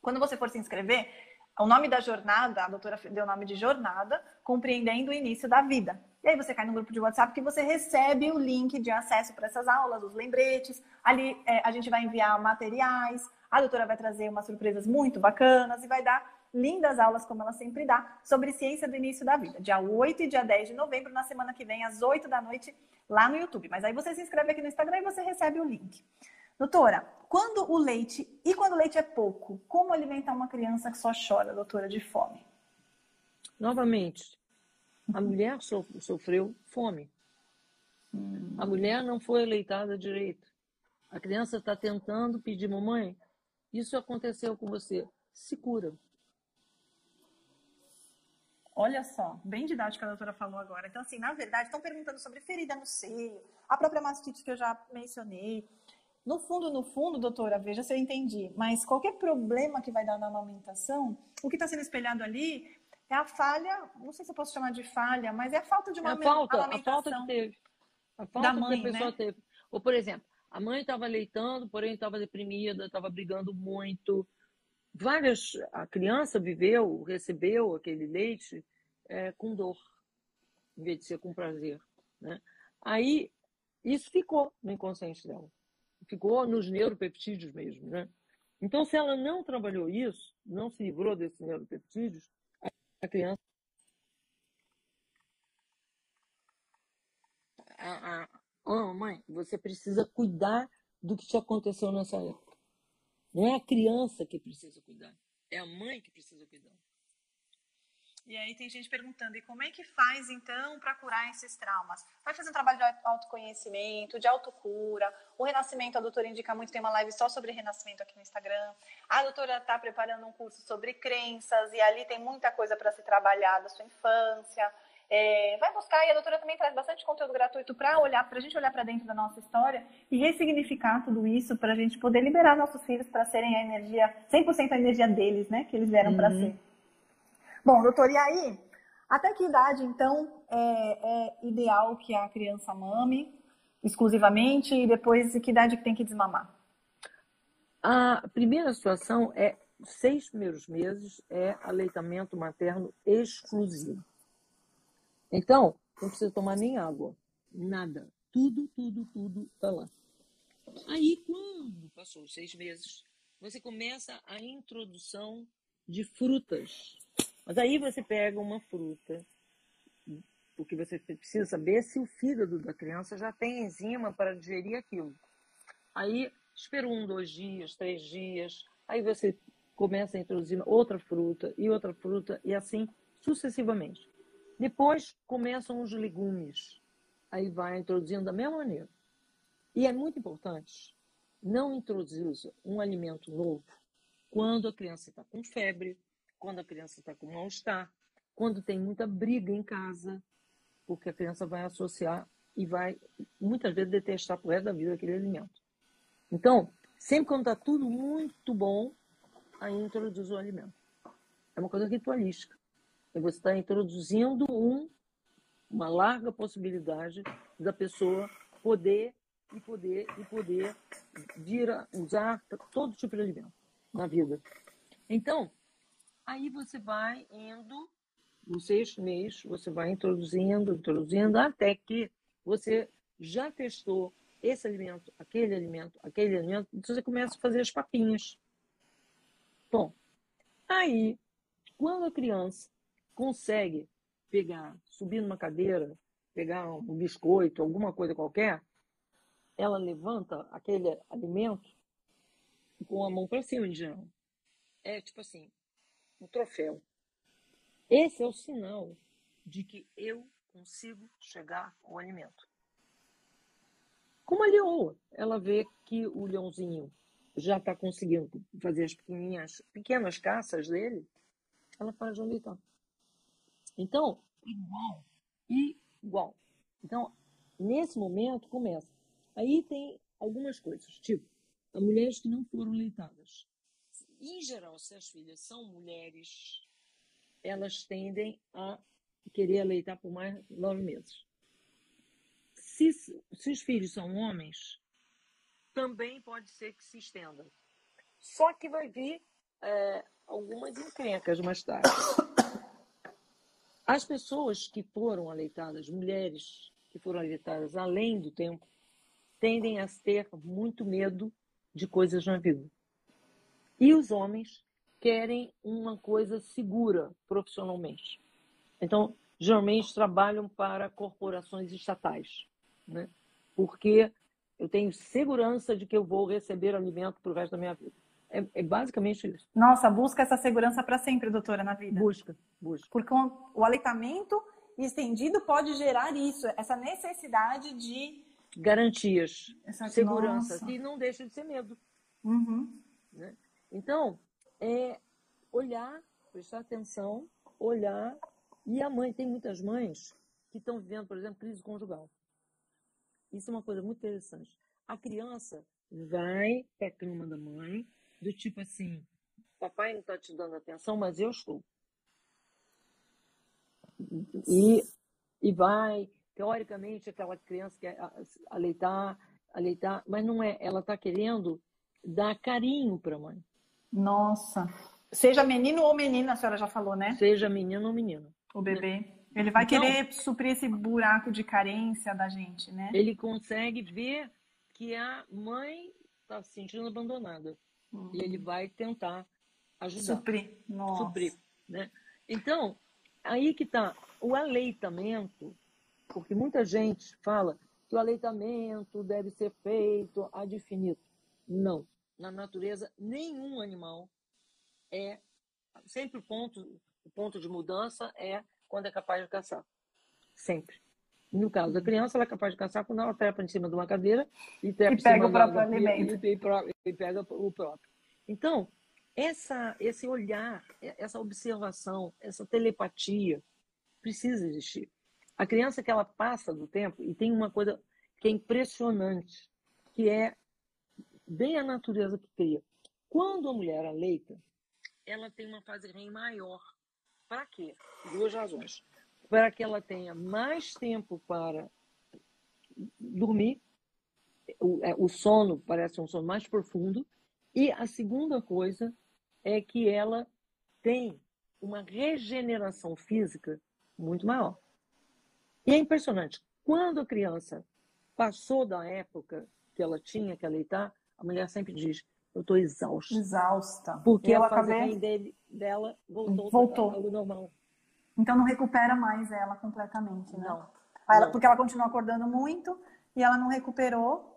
Quando você for se inscrever, o nome da jornada, a doutora deu o nome de jornada, compreendendo o início da vida. E aí você cai no grupo de WhatsApp que você recebe o link de acesso para essas aulas, os lembretes. Ali é, a gente vai enviar materiais, a doutora vai trazer umas surpresas muito bacanas e vai dar lindas aulas, como ela sempre dá, sobre ciência do início da vida. Dia 8 e dia 10 de novembro, na semana que vem, às 8 da noite, lá no YouTube. Mas aí você se inscreve aqui no Instagram e você recebe o link. Doutora, quando o leite, e quando o leite é pouco, como alimentar uma criança que só chora, doutora, de fome? Novamente, a mulher sofreu fome. A mulher não foi aleitada direito. A criança está tentando pedir, mamãe, isso aconteceu com você. Se cura. Olha só, bem didática a doutora falou agora. Então, assim, na verdade, estão perguntando sobre ferida no seio, a própria mastite que eu já mencionei. No fundo, no fundo, doutora, veja se eu entendi, mas qualquer problema que vai dar na amamentação, o que está sendo espelhado ali é a falha, não sei se eu posso chamar de falha, mas é a falta de uma é a falta, a falta que teve. A falta da mãe, que a pessoa né? teve. Ou, por exemplo, a mãe estava leitando, porém estava deprimida, estava brigando muito. Várias, a criança viveu, recebeu aquele leite é, com dor, em vez de ser com prazer. Né? Aí, isso ficou no inconsciente dela. Ficou nos neuropeptídeos mesmo. Né? Então, se ela não trabalhou isso, não se livrou desses neuropeptídeos, criança. A, a, oh, mãe, você precisa cuidar do que te aconteceu nessa época. Não é a criança que precisa cuidar, é a mãe que precisa cuidar. E aí tem gente perguntando, e como é que faz então para curar esses traumas? Vai fazer um trabalho de autoconhecimento, de autocura. O renascimento, a doutora indica muito, tem uma live só sobre renascimento aqui no Instagram. A doutora está preparando um curso sobre crenças, e ali tem muita coisa para se trabalhar da sua infância. É, vai buscar, e a doutora também traz bastante conteúdo gratuito para olhar, para a gente olhar para dentro da nossa história e ressignificar tudo isso para a gente poder liberar nossos filhos para serem a energia, 100% a energia deles, né? Que eles vieram uhum. para ser. Bom, doutor, e aí? Até que idade, então, é, é, ideal que a criança mame exclusivamente e depois que idade que tem que desmamar? A primeira situação é seis primeiros meses é aleitamento materno exclusivo. Então, não precisa tomar nem água, nada. Tudo, tudo, tudo está lá. Aí, quando passou os seis meses, você começa a introdução de frutas. Mas aí você pega uma fruta, porque você precisa saber se o fígado da criança já tem enzima para digerir aquilo. Aí, espera um, dois dias, três dias, aí você começa a introduzir outra fruta e outra fruta e assim sucessivamente. Depois começam os legumes. Aí vai introduzindo da mesma maneira. E é muito importante não introduzir um alimento novo quando a criança está com febre, quando a criança está com mal-estar, quando tem muita briga em casa. porque a criança vai associar e vai, muitas vezes, detestar por resto da vida aquele alimento. Então, sempre quando está tudo muito bom, aí introduz o alimento. É uma coisa ritualística. E você está introduzindo um, uma larga possibilidade da pessoa poder e poder e poder vir a usar todo tipo de alimento na vida. Então, aí você vai indo, no sexto mês, você vai introduzindo, introduzindo, até que você já testou esse alimento, aquele alimento, aquele alimento, você começa a fazer as papinhas. Bom, aí, quando a criança consegue pegar, subir numa cadeira, pegar um biscoito, alguma coisa qualquer, ela levanta aquele alimento com a mão para cima, em geral. É tipo assim, um troféu. Esse é o sinal de que eu consigo chegar ao alimento. Como a leoa, ela vê que o leãozinho já está conseguindo fazer as pequenas, pequenas caças dele, ela para de aleitar. Então, igual, igual. Então, nesse momento, começa. Aí tem algumas coisas, tipo, mulheres que não foram leitadas. Em geral, se as filhas são mulheres, elas tendem a querer aleitar por mais nove meses. Se, se os filhos são homens, também pode ser que se estenda. Só que vai vir é, algumas encrencas mais tarde. As pessoas que foram aleitadas, mulheres que foram aleitadas além do tempo, tendem a ter muito medo de coisas na vida. E os homens querem uma coisa segura profissionalmente. Então, geralmente trabalham para corporações estatais, né? porque eu tenho segurança de que eu vou receber alimento para o resto da minha vida. É, é, basicamente isso. Nossa, busca essa segurança para sempre, doutora, na vida. Busca, busca. Porque o aleitamento estendido pode gerar isso, essa necessidade de garantias, Essa, segurança, nossa. que não deixa de ser medo. Uhum. Né? Então, é olhar, prestar atenção, olhar. E a mãe, tem muitas mães que estão vivendo, por exemplo, crise conjugal. Isso é uma coisa muito interessante. A criança vai para a cama da mãe, do tipo assim: papai não está te dando atenção, mas eu estou. E, e vai, teoricamente, aquela criança quer aleitar, aleitar, mas não é. Ela está querendo dar carinho para a mãe. Nossa. Seja menino ou menina, a senhora já falou, né? Seja menino ou menina. O bebê. Ele vai então, querer suprir esse buraco de carência da gente, né? Ele consegue ver que a mãe está se sentindo abandonada. Uhum. E ele vai tentar ajudar. Suprir. Nossa. Suprir. Né? Então, aí que está. O aleitamento porque muita gente fala que o aleitamento deve ser feito ad infinito. Não. Na natureza, nenhum animal é. Sempre o ponto, o ponto de mudança é quando é capaz de caçar. Sempre. No caso da criança, ela é capaz de caçar quando ela trepa em cima de uma cadeira e, e pega o próprio alimento. E, e, e, pega o próprio. Então, essa, esse olhar, essa observação, essa telepatia precisa existir. A criança que ela passa do tempo, e tem uma coisa que é impressionante, que é bem a natureza que cria. Quando a mulher aleita, ela tem uma fase REM maior. Para quê? Duas razões. Para que ela tenha mais tempo para dormir, o, é, o sono parece um sono mais profundo, e a segunda coisa é que ela tem uma regeneração física muito maior. E é impressionante. Quando a criança passou da época que ela tinha que aleitar, a mulher sempre diz: Eu estou exausta. Exausta. Porque a fase acabei... dele, dela voltou, voltou. ao normal. Então não recupera mais ela completamente, né? Não. Ela, não. Porque ela continua acordando muito e ela não recuperou.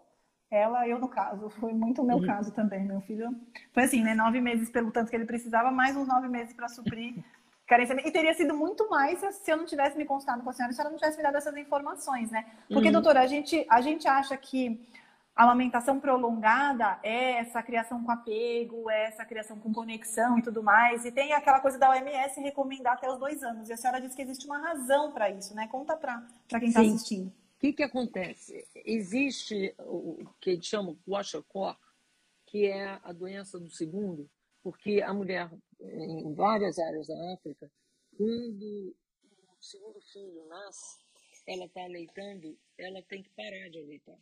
Ela, eu no caso, foi muito o meu uhum. caso também. Meu filho foi assim, né? Nove meses pelo tanto que ele precisava, mais uns nove meses para suprir carência. E teria sido muito mais se eu não tivesse me consultado com a senhora, se a senhora não tivesse me dado essas informações, né? Porque, uhum. doutora, a gente, a gente acha que a amamentação prolongada é essa criação com apego, é essa criação com conexão e tudo mais. E tem aquela coisa da OMS recomendar até os dois anos. E a senhora diz que existe uma razão para isso, né? Conta para quem está assistindo. O que, que acontece? Existe o que eles chamam kwashiorkor, que é a doença do segundo, porque a mulher, em várias áreas da África, quando o segundo filho nasce, ela está aleitando, ela tem que parar de aleitar.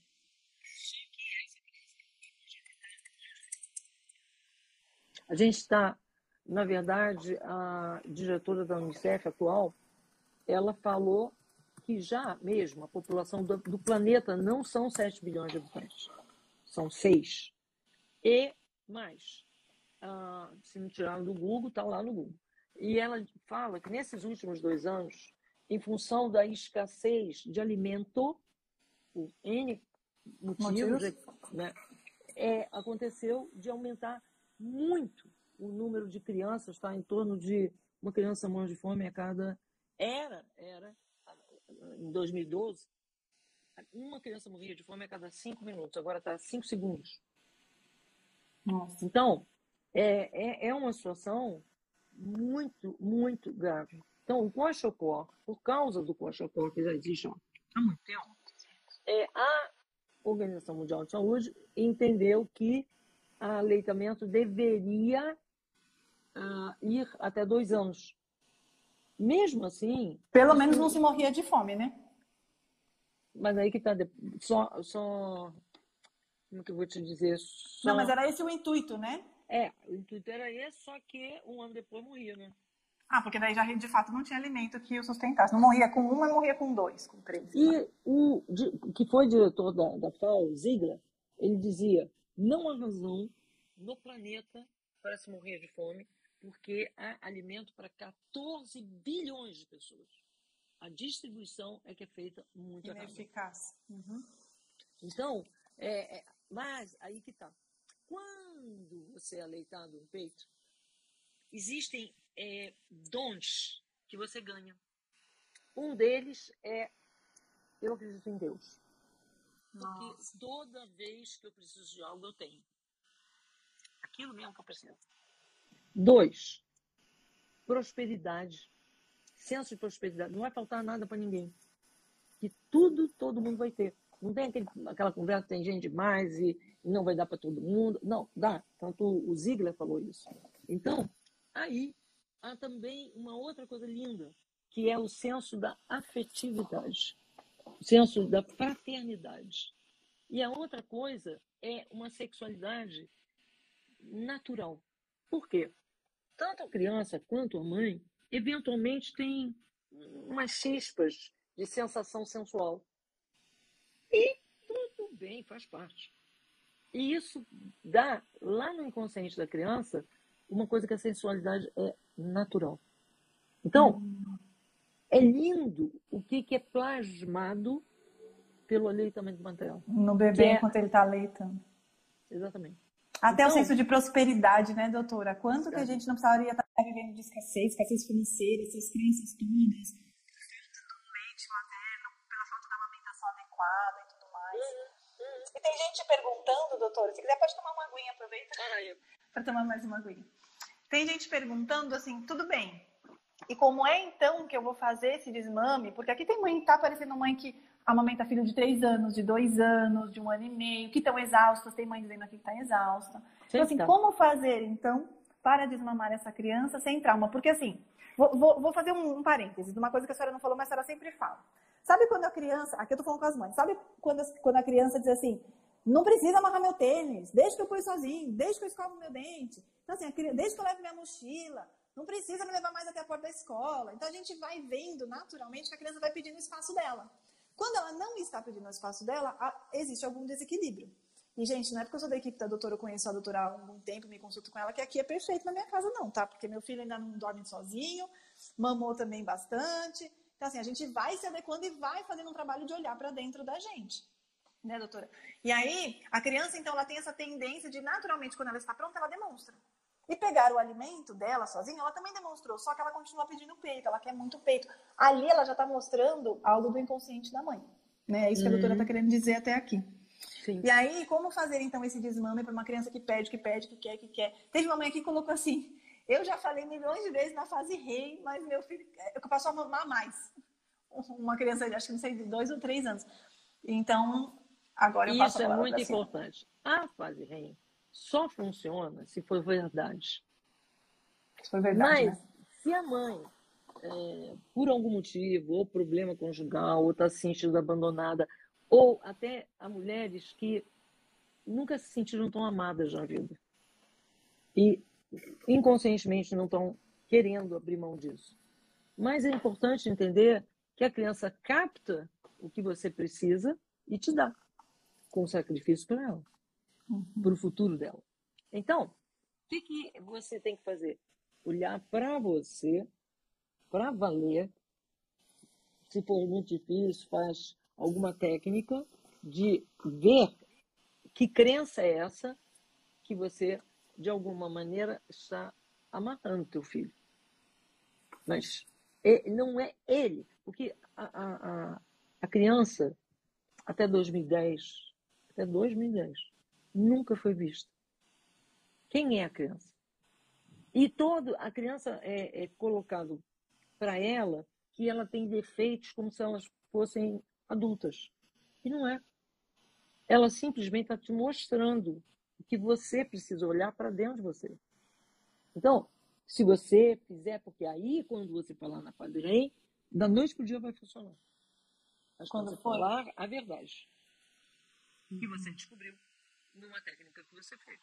A gente está, na verdade, a diretora da Unicef atual, ela falou que já mesmo a população do, do planeta não são 7 bilhões de habitantes, são 6. E mais, ah, se me tiraram do Google, está lá no Google. E ela fala que nesses últimos dois anos, em função da escassez de alimento, por N motivos, né, é, aconteceu de aumentar muito o número de crianças, está em torno de uma criança morrendo de fome a cada. Era, era, em 2012, uma criança morria de fome a cada cinco minutos, agora está cinco segundos. Nossa. Então, é, é, é uma situação muito, muito grave. Então, o Kwashiorkor, por causa do Kwashiorkor que já existe há muito tempo, é, a Organização Mundial de Saúde entendeu que aleitamento deveria uh, ir até dois anos. Mesmo assim. Pelo menos não se morria de fome, né? Mas aí que está. Só, só. Como que eu vou te dizer? Só... Não, mas era esse o intuito, né? É, o intuito era esse, só que um ano depois morria, né? Ah, porque daí já de fato não tinha alimento que o sustentasse. Não morria com um, mas morria com dois, com três. E o que foi diretor da, da FAO, Ziegler, ele dizia: não há razão no planeta para se morrer de fome, porque há alimento para 14 bilhões de pessoas. A distribuição é que é feita muito Ineficaz. Uhum. Então, é, é, mas aí que está. Quando você é aleitado no peito, existem é, dons que você ganha. Um deles é eu acredito em Deus. Porque Nossa. toda vez que eu preciso de algo, eu tenho. Aquilo mesmo que eu preciso. Dois, prosperidade. Senso de prosperidade. Não vai faltar nada para ninguém. Que tudo, todo mundo vai ter. Não tem aquele, aquela conversa, tem gente demais e, e não vai dar para todo mundo. Não, dá. Tanto o Ziegler falou isso. Então, aí há também uma outra coisa linda, que é o senso da afetividade, senso da fraternidade. E a outra coisa é uma sexualidade natural. Por quê? Tanto a criança quanto a mãe, eventualmente, tem umas chispas de sensação sensual. E tudo bem, faz parte. E isso dá, lá no inconsciente da criança, uma coisa que a sensualidade é natural. Então. É lindo o que, que é plasmado pelo aleitamento materno. No bebê é... enquanto ele está aleitando. Exatamente. Até então, o senso de prosperidade, né, doutora? Quanto que a gente não precisaria estar vivendo de escassez, escassez financeira, essas crenças todas, do leite materno, pela falta da amamentação adequada e tudo mais. Uhum, uhum. E tem gente perguntando, doutora, se quiser pode tomar uma aguinha, aproveita para tomar mais uma aguinha. Tem gente perguntando assim, tudo bem. E como é então que eu vou fazer esse desmame? Porque aqui tem mãe, tá aparecendo mãe que amamenta filho de três anos, de dois anos, de um ano e meio, que estão exaustas. Tem mãe dizendo aqui que está exausta. Então, assim, como fazer então para desmamar essa criança sem trauma? Porque assim, vou, vou, vou fazer um, um parênteses de uma coisa que a senhora não falou, mas a senhora sempre fala. Sabe quando a criança, aqui eu tô falando com as mães, sabe quando, quando a criança diz assim, não precisa amarrar meu tênis, deixa que eu ponho sozinho, deixa que eu escovo meu dente. Então, assim, desde que eu levo minha mochila, não precisa me levar mais até a porta da escola. Então, a gente vai vendo naturalmente que a criança vai pedindo o espaço dela. Quando ela não está pedindo o espaço dela, existe algum desequilíbrio. E, gente, não é porque eu sou da equipe da doutora, eu conheço a doutora há algum tempo, me consulto com ela, que aqui é perfeito na minha casa, não, tá? Porque meu filho ainda não dorme sozinho, mamou também bastante. Então, assim, a gente vai se adequando e vai fazendo um trabalho de olhar para dentro da gente. Né, doutora? E aí, a criança, então, ela tem essa tendência de, naturalmente, quando ela está pronta, ela demonstra. E pegar o alimento dela sozinha, ela também demonstrou, só que ela continua pedindo peito, ela quer muito peito. Ali ela já está mostrando algo do inconsciente da mãe. Né? É isso que a doutora está uhum. querendo dizer até aqui. Sim. E aí, como fazer então esse desmame para uma criança que pede, que pede, que quer, que quer? Teve uma mãe aqui que colocou assim: eu já falei milhões de vezes na fase rei, mas meu filho, eu passo a mamar mais. Uma criança, acho que não sei, de dois ou três anos. Então, agora eu Isso passo a é muito importante. A fase rei só funciona se for verdade. Se for verdade. Mas, né? se a mãe, é, por algum motivo, ou problema conjugal, ou está se sentindo abandonada, ou até há mulheres que nunca se sentiram tão amadas na vida. E inconscientemente não estão querendo abrir mão disso. Mas é importante entender que a criança capta o que você precisa e te dá, com sacrifício para ela, uhum. para o futuro dela. Então, o que, que você tem que fazer? Olhar para você, para valer. Se for muito difícil, faz alguma técnica de ver que crença é essa que você de alguma maneira, está amarrando teu filho. Mas é, não é ele, porque a, a, a criança, até 2010, até 2010, nunca foi vista. Quem é a criança? E todo a criança é, é colocado para ela que ela tem defeitos como se elas fossem adultas. E não é. Ela simplesmente está te mostrando que você precisa olhar para dentro de você. Então, se você fizer, porque aí, quando você falar na REM, da noite para o dia vai funcionar. Mas quando for falar a verdade que você descobriu numa técnica que você fez.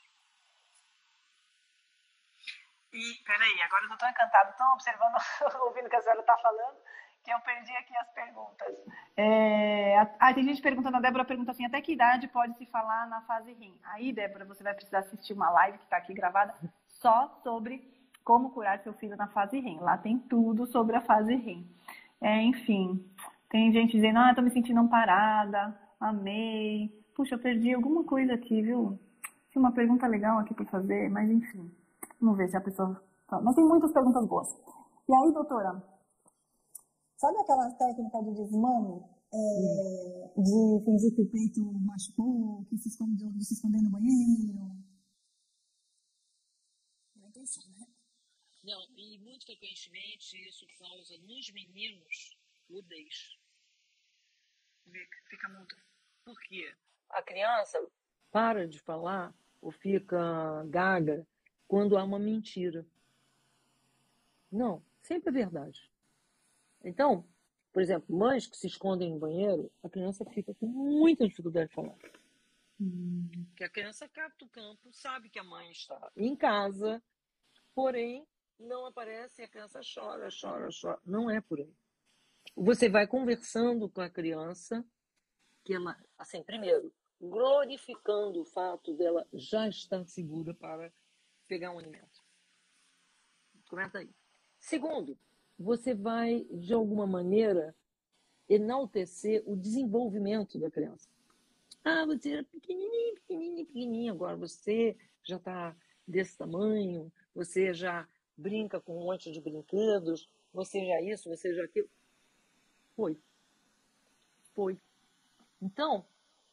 E, peraí, agora eu estou encantado, estou observando, ouvindo o que a senhora está falando que eu perdi aqui as perguntas. É... Ah, tem gente perguntando, a Débora pergunta assim, até que idade pode se falar na fase RIM? Aí, Débora, você vai precisar assistir uma live que está aqui gravada só sobre como curar seu filho na fase RIM. Lá tem tudo sobre a fase RIM. É, enfim, tem gente dizendo, ah, tô me sentindo amparada, amei. Puxa, eu perdi alguma coisa aqui, viu? Tinha uma pergunta legal aqui para fazer, mas enfim. Vamos ver se a pessoa... Mas tem muitas perguntas boas. E aí, doutora, Sabe aquela técnica de desmame? É, de fingir que o peito machucou, que se escondeu, de se esconder no banheiro? Vai pensar, né? Não, e muito frequentemente isso causa nos meninos mudez. Fica mudo. Por quê? A criança para de falar ou fica gaga quando há uma mentira. Não, sempre é verdade. Então, por exemplo, mães que se escondem no banheiro, a criança fica com muita dificuldade de falar. Hum. Que a criança capta o campo, sabe que a mãe está em casa, porém não aparece e a criança chora, chora, chora. Não é por aí. Você vai conversando com a criança, que ela, assim, primeiro, glorificando o fato dela já estar segura para pegar um alimento. Comenta aí. Segundo, você vai, de alguma maneira, enaltecer o desenvolvimento da criança. Ah, você era pequenininho, pequenininho, pequenininho, agora você já está desse tamanho, você já brinca com um monte de brinquedos, você já isso, você já aquilo. Foi. Foi. Então,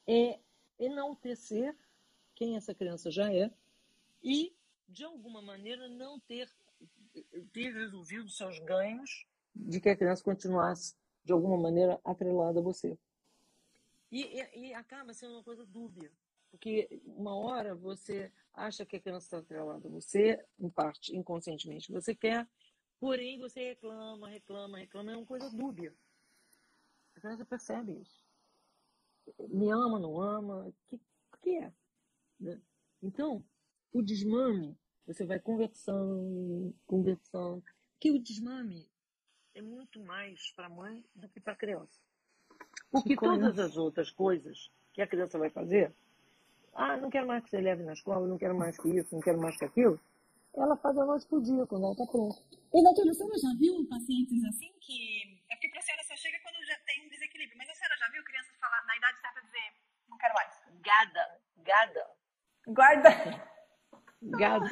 é enaltecer quem essa criança já é e, de alguma maneira, não ter ter resolvido seus ganhos de que a criança continuasse, de alguma maneira, atrelada a você. E, e, e acaba sendo uma coisa dúbia, porque uma hora você acha que a criança está atrelada a você, em parte, inconscientemente, você quer, porém você reclama, reclama, reclama, é uma coisa dúbia. A criança percebe isso. Me ama, não ama, o que, que é? Né? Então, o desmame você vai conversando, conversando. Que o desmame é muito mais para a mãe do que para a criança. Porque todas as outras coisas que a criança vai fazer, ah, não quero mais que você leve na escola, não quero mais que isso, não quero mais que aquilo, ela faz a noite por dia, quando ela está pronta. E doutora, senhora já viu pacientes assim que. É porque para a senhora só chega quando já tem um desequilíbrio, mas a senhora já viu crianças falar na idade certa dizer, não quero mais? Gada, gada. Guarda. Gada.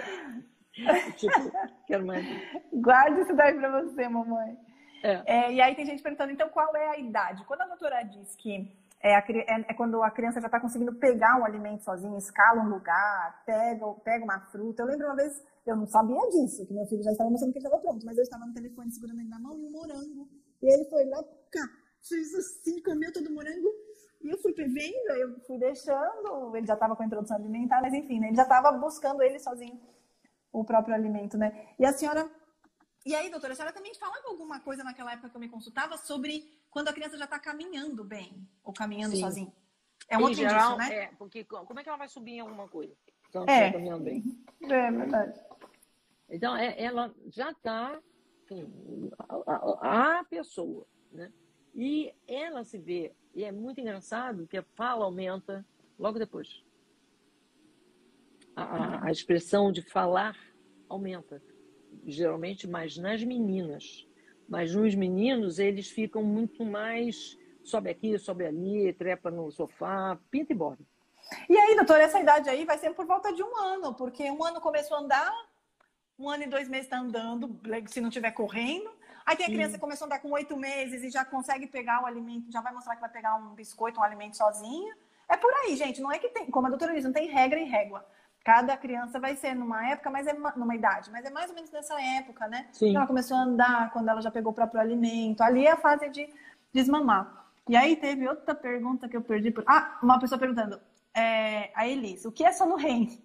tipo, quero mais. Guarde isso daí pra você, mamãe. É. É, e aí tem gente perguntando, então, qual é a idade? Quando a doutora diz que é, a, é, é, quando a criança já está conseguindo pegar um alimento sozinho, escala um lugar, pega, pega uma fruta. Eu lembro uma vez, eu não sabia disso, que meu filho já estava mostrando que ele estava pronto, mas eu estava no telefone segurando ele na mão e um morango. E ele foi lá, cá, fez assim, comeu todo o morango. E eu fui vendo, eu fui deixando, ele já estava com a introdução alimentar, mas enfim, né, ele já estava buscando ele sozinho o próprio alimento, né? E a senhora e aí, doutora, a senhora também falava alguma coisa naquela época que eu me consultava sobre quando a criança já está caminhando bem ou caminhando Sim. sozinha. É um outro geral, indício, né? É, porque como é que ela vai subir em alguma coisa? Então, é. Tá caminhando bem. É verdade. Então, é, ela já está a, a, pessoa, né? E ela se vê, e é muito engraçado que a fala aumenta logo depois. A, a expressão de falar aumenta geralmente mais nas meninas. Mas nos meninos, eles ficam muito mais sobe aqui, sobe ali, trepa no sofá, pinta e borda. E aí, doutor, essa idade aí vai ser por volta de um ano, porque um ano começou a andar, um ano e dois meses está andando, se não estiver correndo. Aí tem a criança que começou a andar com oito meses e já consegue pegar o alimento, já vai mostrar que vai pegar um biscoito, um alimento sozinha. É por aí, gente. Não é que tem, como a doutora diz, não tem regra e régua. Cada criança vai ser numa época, mas é numa idade, mas é mais ou menos nessa época, né? Sim. Então ela começou a andar quando ela já pegou o próprio alimento. Ali é a fase de desmamar. E aí teve outra pergunta que eu perdi. Por... Ah, uma pessoa perguntando. É, a Elis, o que é sono REM?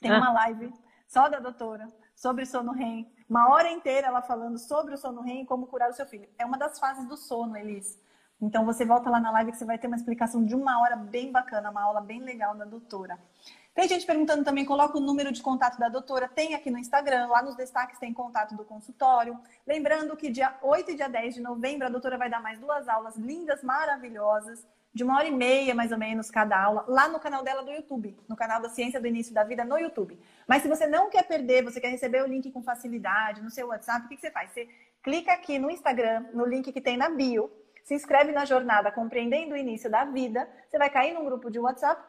Tem ah. uma live só da doutora sobre sono REM. Uma hora inteira ela falando sobre o sono REM e como curar o seu filho. É uma das fases do sono, Elis. Então você volta lá na live que você vai ter uma explicação de uma hora bem bacana, uma aula bem legal da doutora. Tem gente perguntando também, coloca o número de contato da doutora, tem aqui no Instagram, lá nos destaques tem contato do consultório. Lembrando que dia 8 e dia 10 de novembro a doutora vai dar mais duas aulas lindas, maravilhosas, de uma hora e meia mais ou menos cada aula, lá no canal dela do YouTube, no canal da Ciência do Início da Vida no YouTube. Mas se você não quer perder, você quer receber o link com facilidade no seu WhatsApp, o que, que você faz? Você clica aqui no Instagram, no link que tem na bio, se inscreve na jornada Compreendendo o Início da Vida, você vai cair num grupo de WhatsApp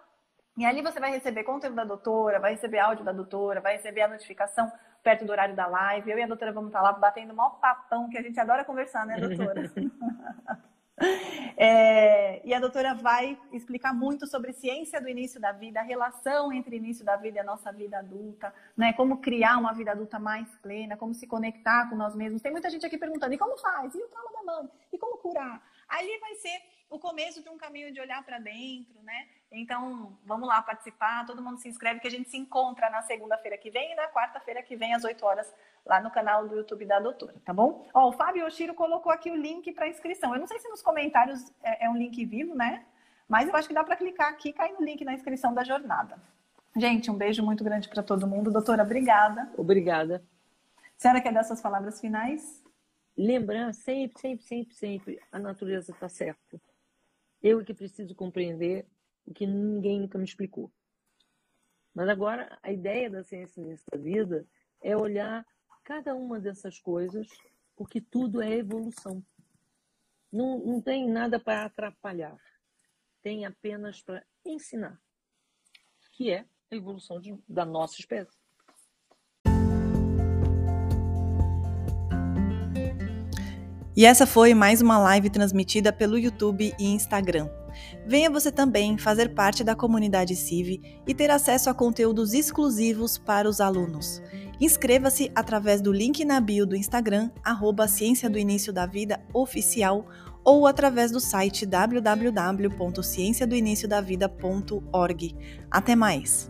e ali você vai receber conteúdo da doutora, vai receber áudio da doutora, vai receber a notificação perto do horário da live. Eu e a doutora vamos estar lá batendo um maior papão, que a gente adora conversar, né, doutora? é, e a doutora vai explicar muito sobre ciência do início da vida, a relação entre início da vida e a nossa vida adulta, né? Como criar uma vida adulta mais plena, como se conectar com nós mesmos. Tem muita gente aqui perguntando, e como faz? E o trauma da mãe? E como curar? Ali vai ser o começo de um caminho de olhar para dentro, né? Então, vamos lá participar, todo mundo se inscreve que a gente se encontra na segunda-feira que vem e na quarta-feira que vem às 8 horas lá no canal do YouTube da doutora, tá bom? Ó, o Fábio Oshiro colocou aqui o link para inscrição. Eu não sei se nos comentários é, é um link vivo, né? Mas eu acho que dá para clicar aqui e cair no link na inscrição da jornada. Gente, um beijo muito grande para todo mundo. Doutora, obrigada. Obrigada. A senhora quer dar suas palavras finais? Lembrar sempre, sempre, sempre, sempre, a natureza está certa. Eu que preciso compreender o que ninguém nunca me explicou. Mas agora, a ideia da ciência nessa vida é olhar cada uma dessas coisas, porque tudo é evolução. Não, não tem nada para atrapalhar, tem apenas para ensinar, que é a evolução de, da nossa espécie. E essa foi mais uma live transmitida pelo YouTube e Instagram. Venha você também fazer parte da comunidade CIV e ter acesso a conteúdos exclusivos para os alunos. Inscreva-se através do link na bio do Instagram, arroba Ciência do Início da Vida Oficial, ou através do site www.cienciadoiniciodavida.org. Até mais!